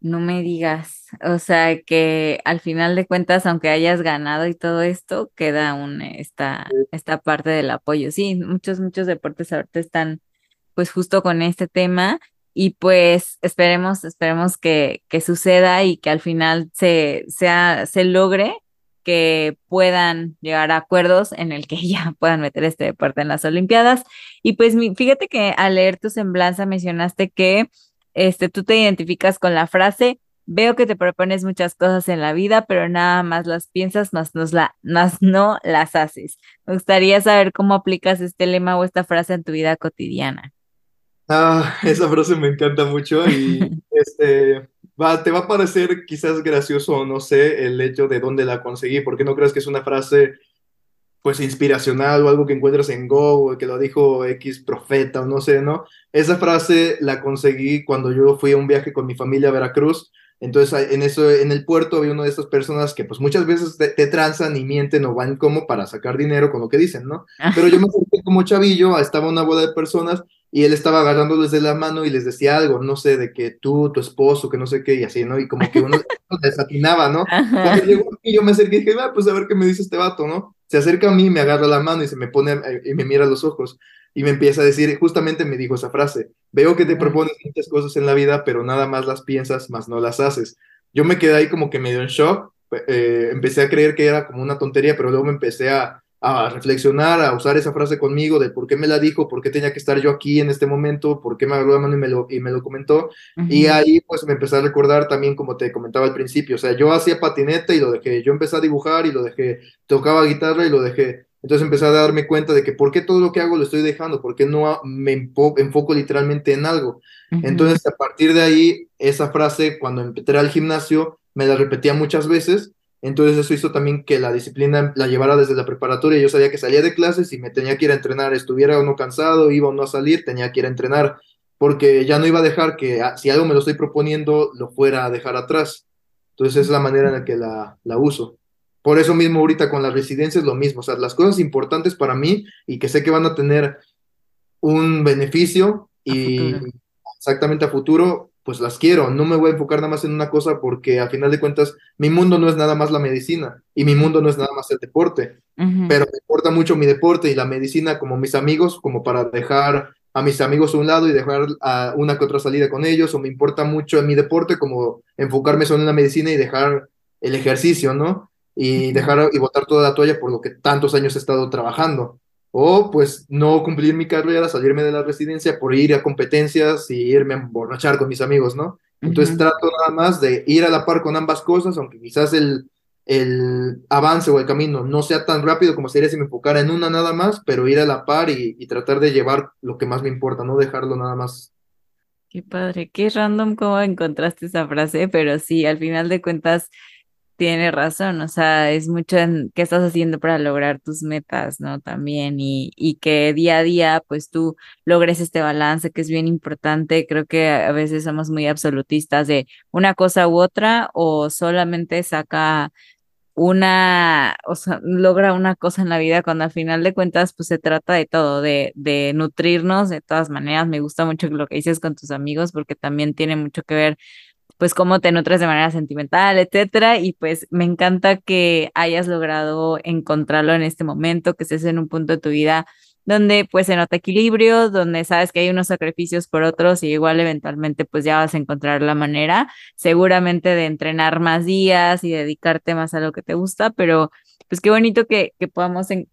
No me digas, o sea que al final de cuentas, aunque hayas ganado y todo esto, queda aún esta, esta parte del apoyo. Sí, muchos, muchos deportes ahorita están pues justo con este tema y pues esperemos, esperemos que, que suceda y que al final se, sea, se logre que puedan llegar a acuerdos en el que ya puedan meter este deporte en las Olimpiadas. Y pues mi- fíjate que al leer tu semblanza mencionaste que este, tú te identificas con la frase, veo que te propones muchas cosas en la vida, pero nada más las piensas, más, nos la, más no las haces. Me gustaría saber cómo aplicas este lema o esta frase en tu vida cotidiana. Ah, esa frase me encanta mucho y este, va, te va a parecer quizás gracioso no sé el hecho de dónde la conseguí, porque no crees que es una frase pues inspiracional o algo que encuentras en Go o que lo dijo X profeta o no sé, ¿no? Esa frase la conseguí cuando yo fui a un viaje con mi familia a Veracruz. Entonces, en eso, en el puerto había una de estas personas que pues muchas veces te, te transan y mienten o van como para sacar dinero con lo que dicen, ¿no? Pero yo me acerqué como chavillo, estaba una boda de personas y él estaba agarrándoles de la mano y les decía algo, no sé, de que tú, tu esposo, que no sé qué, y así, ¿no? Y como que uno desatinaba, ¿no? Cuando llegó aquí, yo me acerqué y dije, ah, pues a ver qué me dice este vato, ¿no? Se acerca a mí, me agarra la mano y se me pone eh, y me mira a los ojos y me empieza a decir, justamente me dijo esa frase, veo que te propones muchas cosas en la vida, pero nada más las piensas, más no las haces. Yo me quedé ahí como que medio en shock, eh, empecé a creer que era como una tontería, pero luego me empecé a, a reflexionar, a usar esa frase conmigo de por qué me la dijo, por qué tenía que estar yo aquí en este momento, por qué me agarró la mano y me lo, y me lo comentó. Y ahí pues me empecé a recordar también, como te comentaba al principio, o sea, yo hacía patineta y lo dejé, yo empecé a dibujar y lo dejé, tocaba guitarra y lo dejé. Entonces empecé a darme cuenta de que por qué todo lo que hago lo estoy dejando, por qué no me enfoco literalmente en algo. Entonces a partir de ahí, esa frase, cuando empecé al gimnasio, me la repetía muchas veces entonces eso hizo también que la disciplina la llevara desde la preparatoria. Yo sabía que salía de clases y me tenía que ir a entrenar, estuviera o no cansado, iba o no a salir, tenía que ir a entrenar, porque ya no iba a dejar que ah, si algo me lo estoy proponiendo, lo fuera a dejar atrás. Entonces es la manera en la que la, la uso. Por eso mismo ahorita con las residencias lo mismo, o sea, las cosas importantes para mí y que sé que van a tener un beneficio y exactamente a futuro, pues las quiero, no me voy a enfocar nada más en una cosa porque a final de cuentas mi mundo no es nada más la medicina y mi mundo no es nada más el deporte, pero me importa mucho mi deporte y la medicina como mis amigos, como para dejar a mis amigos a un lado y dejar a una que otra salida con ellos, o me importa mucho en mi deporte como enfocarme solo en la medicina y dejar el ejercicio, ¿no? Y dejar y botar toda la toalla por lo que tantos años he estado trabajando o pues no cumplir mi carrera, salirme de la residencia por ir a competencias y irme a emborrachar con mis amigos, ¿no? Entonces trato nada más de ir a la par con ambas cosas, aunque quizás el, el avance o el camino no sea tan rápido como sería si me enfocara en una nada más, pero ir a la par y, y tratar de llevar lo que más me importa, no dejarlo nada más. Qué padre, qué random cómo encontraste esa frase, pero sí, al final de cuentas tiene razón, o sea, es mucho en qué estás haciendo para lograr tus metas, ¿no? También, y, y que día a día, pues tú logres este balance que es bien importante. Creo que a veces somos muy absolutistas de una cosa u otra, o solamente saca una, o sea, logra una cosa en la vida cuando al final de cuentas, pues se trata de todo, de, de nutrirnos de todas maneras. Me gusta mucho lo que dices con tus amigos porque también tiene mucho que ver pues cómo te nutres de manera sentimental, etcétera, y pues me encanta que hayas logrado encontrarlo en este momento, que estés en un punto de tu vida donde pues se nota equilibrio, donde sabes que hay unos sacrificios por otros y igual eventualmente pues ya vas a encontrar la manera seguramente de entrenar más días y dedicarte más a lo que te gusta, pero pues qué bonito que, que podamos eh,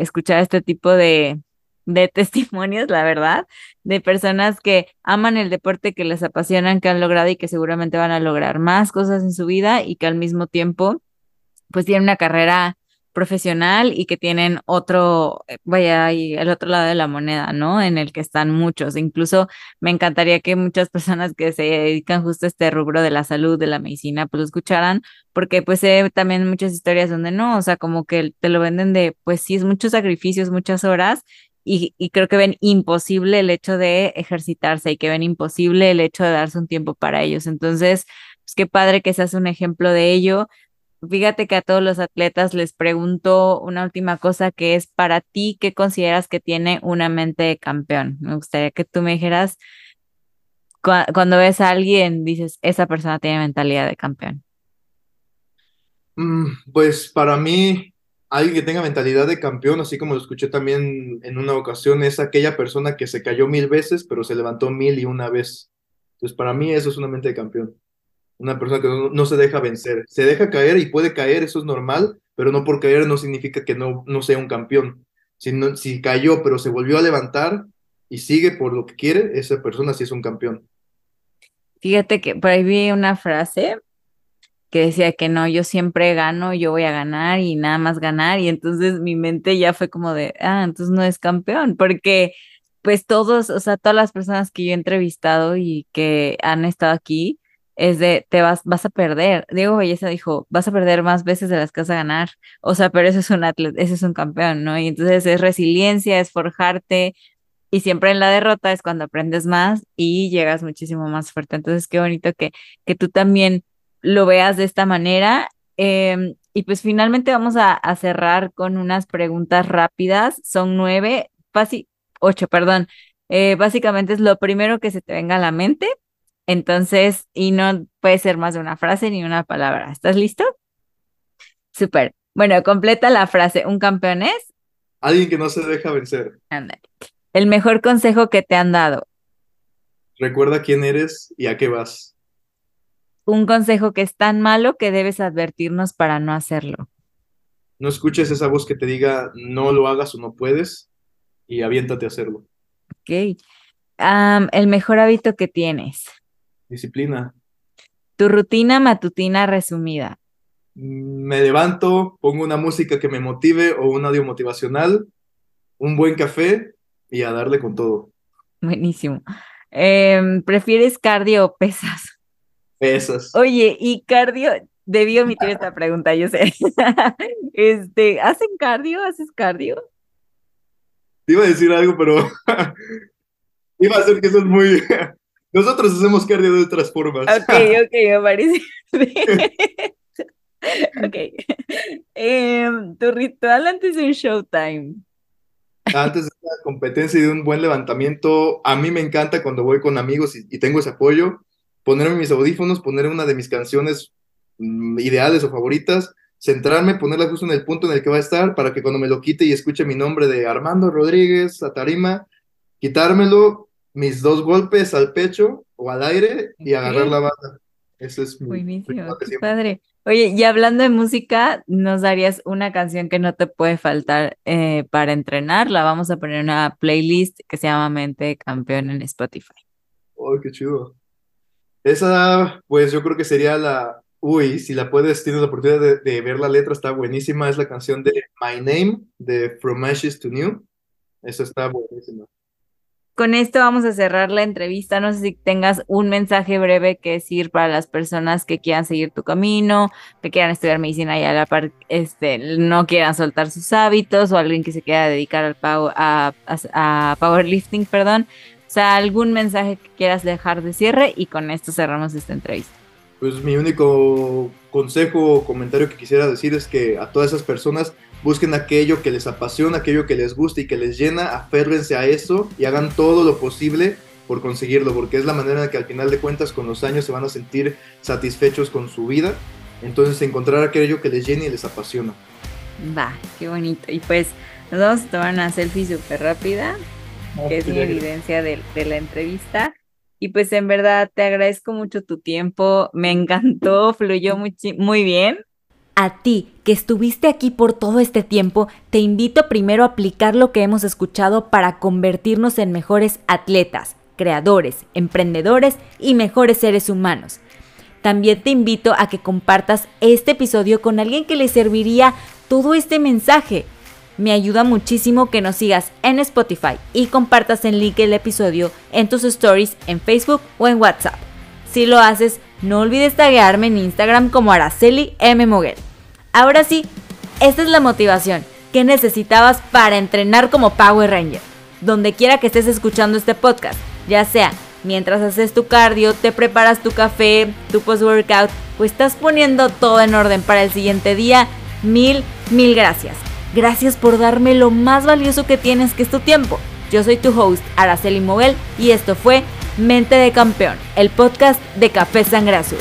escuchar este tipo de, de testimonios, la verdad, de personas que aman el deporte, que les apasionan, que han logrado y que seguramente van a lograr más cosas en su vida y que al mismo tiempo, pues tienen una carrera profesional y que tienen otro, eh, vaya, ahí el otro lado de la moneda, ¿no? En el que están muchos. Incluso me encantaría que muchas personas que se dedican justo a este rubro de la salud, de la medicina, pues lo escucharan, porque pues sé también muchas historias donde no, o sea, como que te lo venden de, pues sí, es muchos sacrificios, muchas horas y, creo que ven imposible el hecho de ejercitarse y que ven imposible el hecho de darse un tiempo para ellos. Entonces, pues qué padre que seas un ejemplo de ello. Fíjate que a todos los atletas les pregunto una última cosa que es para ti, ¿qué consideras que tiene una mente de campeón? Me gustaría que tú me dijeras, cuando ves a alguien, dices, esa persona tiene mentalidad de campeón. Mm, pues para mí, alguien que tenga mentalidad de campeón, así como lo escuché también en una ocasión, es aquella persona que se cayó mil veces, pero se levantó mil y una vez. Entonces, para mí eso es una mente de campeón. Una persona que no, se deja vencer. Se deja caer y puede caer, eso es normal, pero no por caer no significa que no, no sea un campeón. Si, si cayó, pero se volvió a levantar y sigue por lo que quiere, esa persona sí es un campeón. Fíjate que por ahí vi una frase que decía que no, yo siempre gano, yo voy a ganar y nada más ganar. Y entonces mi mente ya fue como de, ah, entonces no es campeón, porque pues todos, o sea, todas las personas que yo he entrevistado y que han estado aquí, es de, te vas, vas a perder. Diego Belleza dijo, vas a perder más veces de las que vas a ganar. O sea, pero eso es un atleta, ese es un campeón, ¿no? Y entonces es resiliencia, es forjarte. Y siempre en la derrota es cuando aprendes más y llegas muchísimo más fuerte. Entonces, qué bonito que, que tú también lo veas de esta manera. Em, y pues finalmente vamos a, cerrar con unas preguntas rápidas. Son nueve, casi ocho, perdón. Eh, básicamente es lo primero que se te venga a la mente. Entonces, y no puede ser más de una frase ni una palabra. ¿Estás listo? Súper. Bueno, completa la frase. ¿Un campeón es? Alguien que no se deja vencer. El mejor consejo que te han dado. Recuerda quién eres y a qué vas un consejo que es tan malo que debes advertirnos para no hacerlo. No escuches esa voz que te diga no lo hagas o no puedes y aviéntate a hacerlo. Ok. el mejor hábito que tienes. Disciplina. Tu rutina matutina resumida. Me levanto, pongo una música que me motive o un audio motivacional, un buen café y a darle con todo. Buenísimo. Em, ¿Prefieres cardio o pesas? Pesas. Oye, ¿y cardio? Debí omitir esta pregunta, yo sé. este, ¿hacen cardio? ¿Haces cardio? iba a decir algo, pero iba a ser que eso es muy... Nosotros hacemos cardio de otras formas. Ok, ok, me parece. ok. Em, tu ritual antes de un showtime. Antes de una competencia y de un buen levantamiento, a mí me encanta cuando voy con amigos y, tengo ese apoyo, ponerme mis audífonos, poner una de mis canciones mm, ideales o favoritas, centrarme, ponerla justo en el punto en el que va a estar para que cuando me lo quite y escuche mi nombre de Armando Rodríguez a tarima, quitármelo, mis dos golpes al pecho o al aire y agarrar la banda. Eso es muy Buenísimo, padre. Oye, y hablando de música, ¿nos darías una canción que no te puede faltar eh, para entrenar? La vamos a poner en una playlist que se llama Mente Campeón en Spotify. ¡Oh, qué chido! Esa, pues yo creo que sería la, Uy, si la puedes, tienes la oportunidad de, ver la letra, está buenísima. Es la canción de My Name, de From Ashes to New. Eso está buenísima. Con esto vamos a cerrar la entrevista. No sé si tengas un mensaje breve que decir para las personas que quieran seguir tu camino, que quieran estudiar medicina y a la par este, no quieran soltar sus hábitos, o alguien que se quiera dedicar al power, a, a powerlifting, perdón. O sea, algún mensaje que quieras dejar de cierre y con esto cerramos esta entrevista. Pues mi único consejo o comentario que quisiera decir es que a todas esas personas busquen aquello que les apasiona, aquello que les gusta y que les llena, aférrense a eso y hagan todo lo posible por conseguirlo, porque es la manera en que al final de cuentas con los años se van a sentir satisfechos con su vida. Entonces encontrar aquello que les llene y les apasiona. Va, qué bonito. Y pues nos vamos a tomar una selfie súper rápida, que es mi evidencia de, de la entrevista. Y pues en verdad te agradezco mucho tu tiempo, me encantó, fluyó muy, muy bien. A ti, que estuviste aquí por todo este tiempo, te invito primero a aplicar lo que hemos escuchado para convertirnos en mejores atletas, creadores, emprendedores y mejores seres humanos. También te invito a que compartas este episodio con alguien que le serviría todo este mensaje me ayuda muchísimo que nos sigas en Spotify y compartas el link del episodio en tus stories en Facebook o en WhatsApp. Si lo haces, no olvides taguearme en Instagram como Araceli M. Moguel. Ahora sí, esta es la motivación que necesitabas para entrenar como Power Ranger. Donde quiera que estés escuchando este podcast, ya sea mientras haces tu cardio, te preparas tu café, tu post-workout o estás poniendo todo en orden para el siguiente día, mil, mil gracias. Gracias por darme lo más valioso que tienes, que es tu tiempo. Yo soy tu host, Araceli Moguel, y esto fue Mente de Campeón, el podcast de Café Sangre Azul.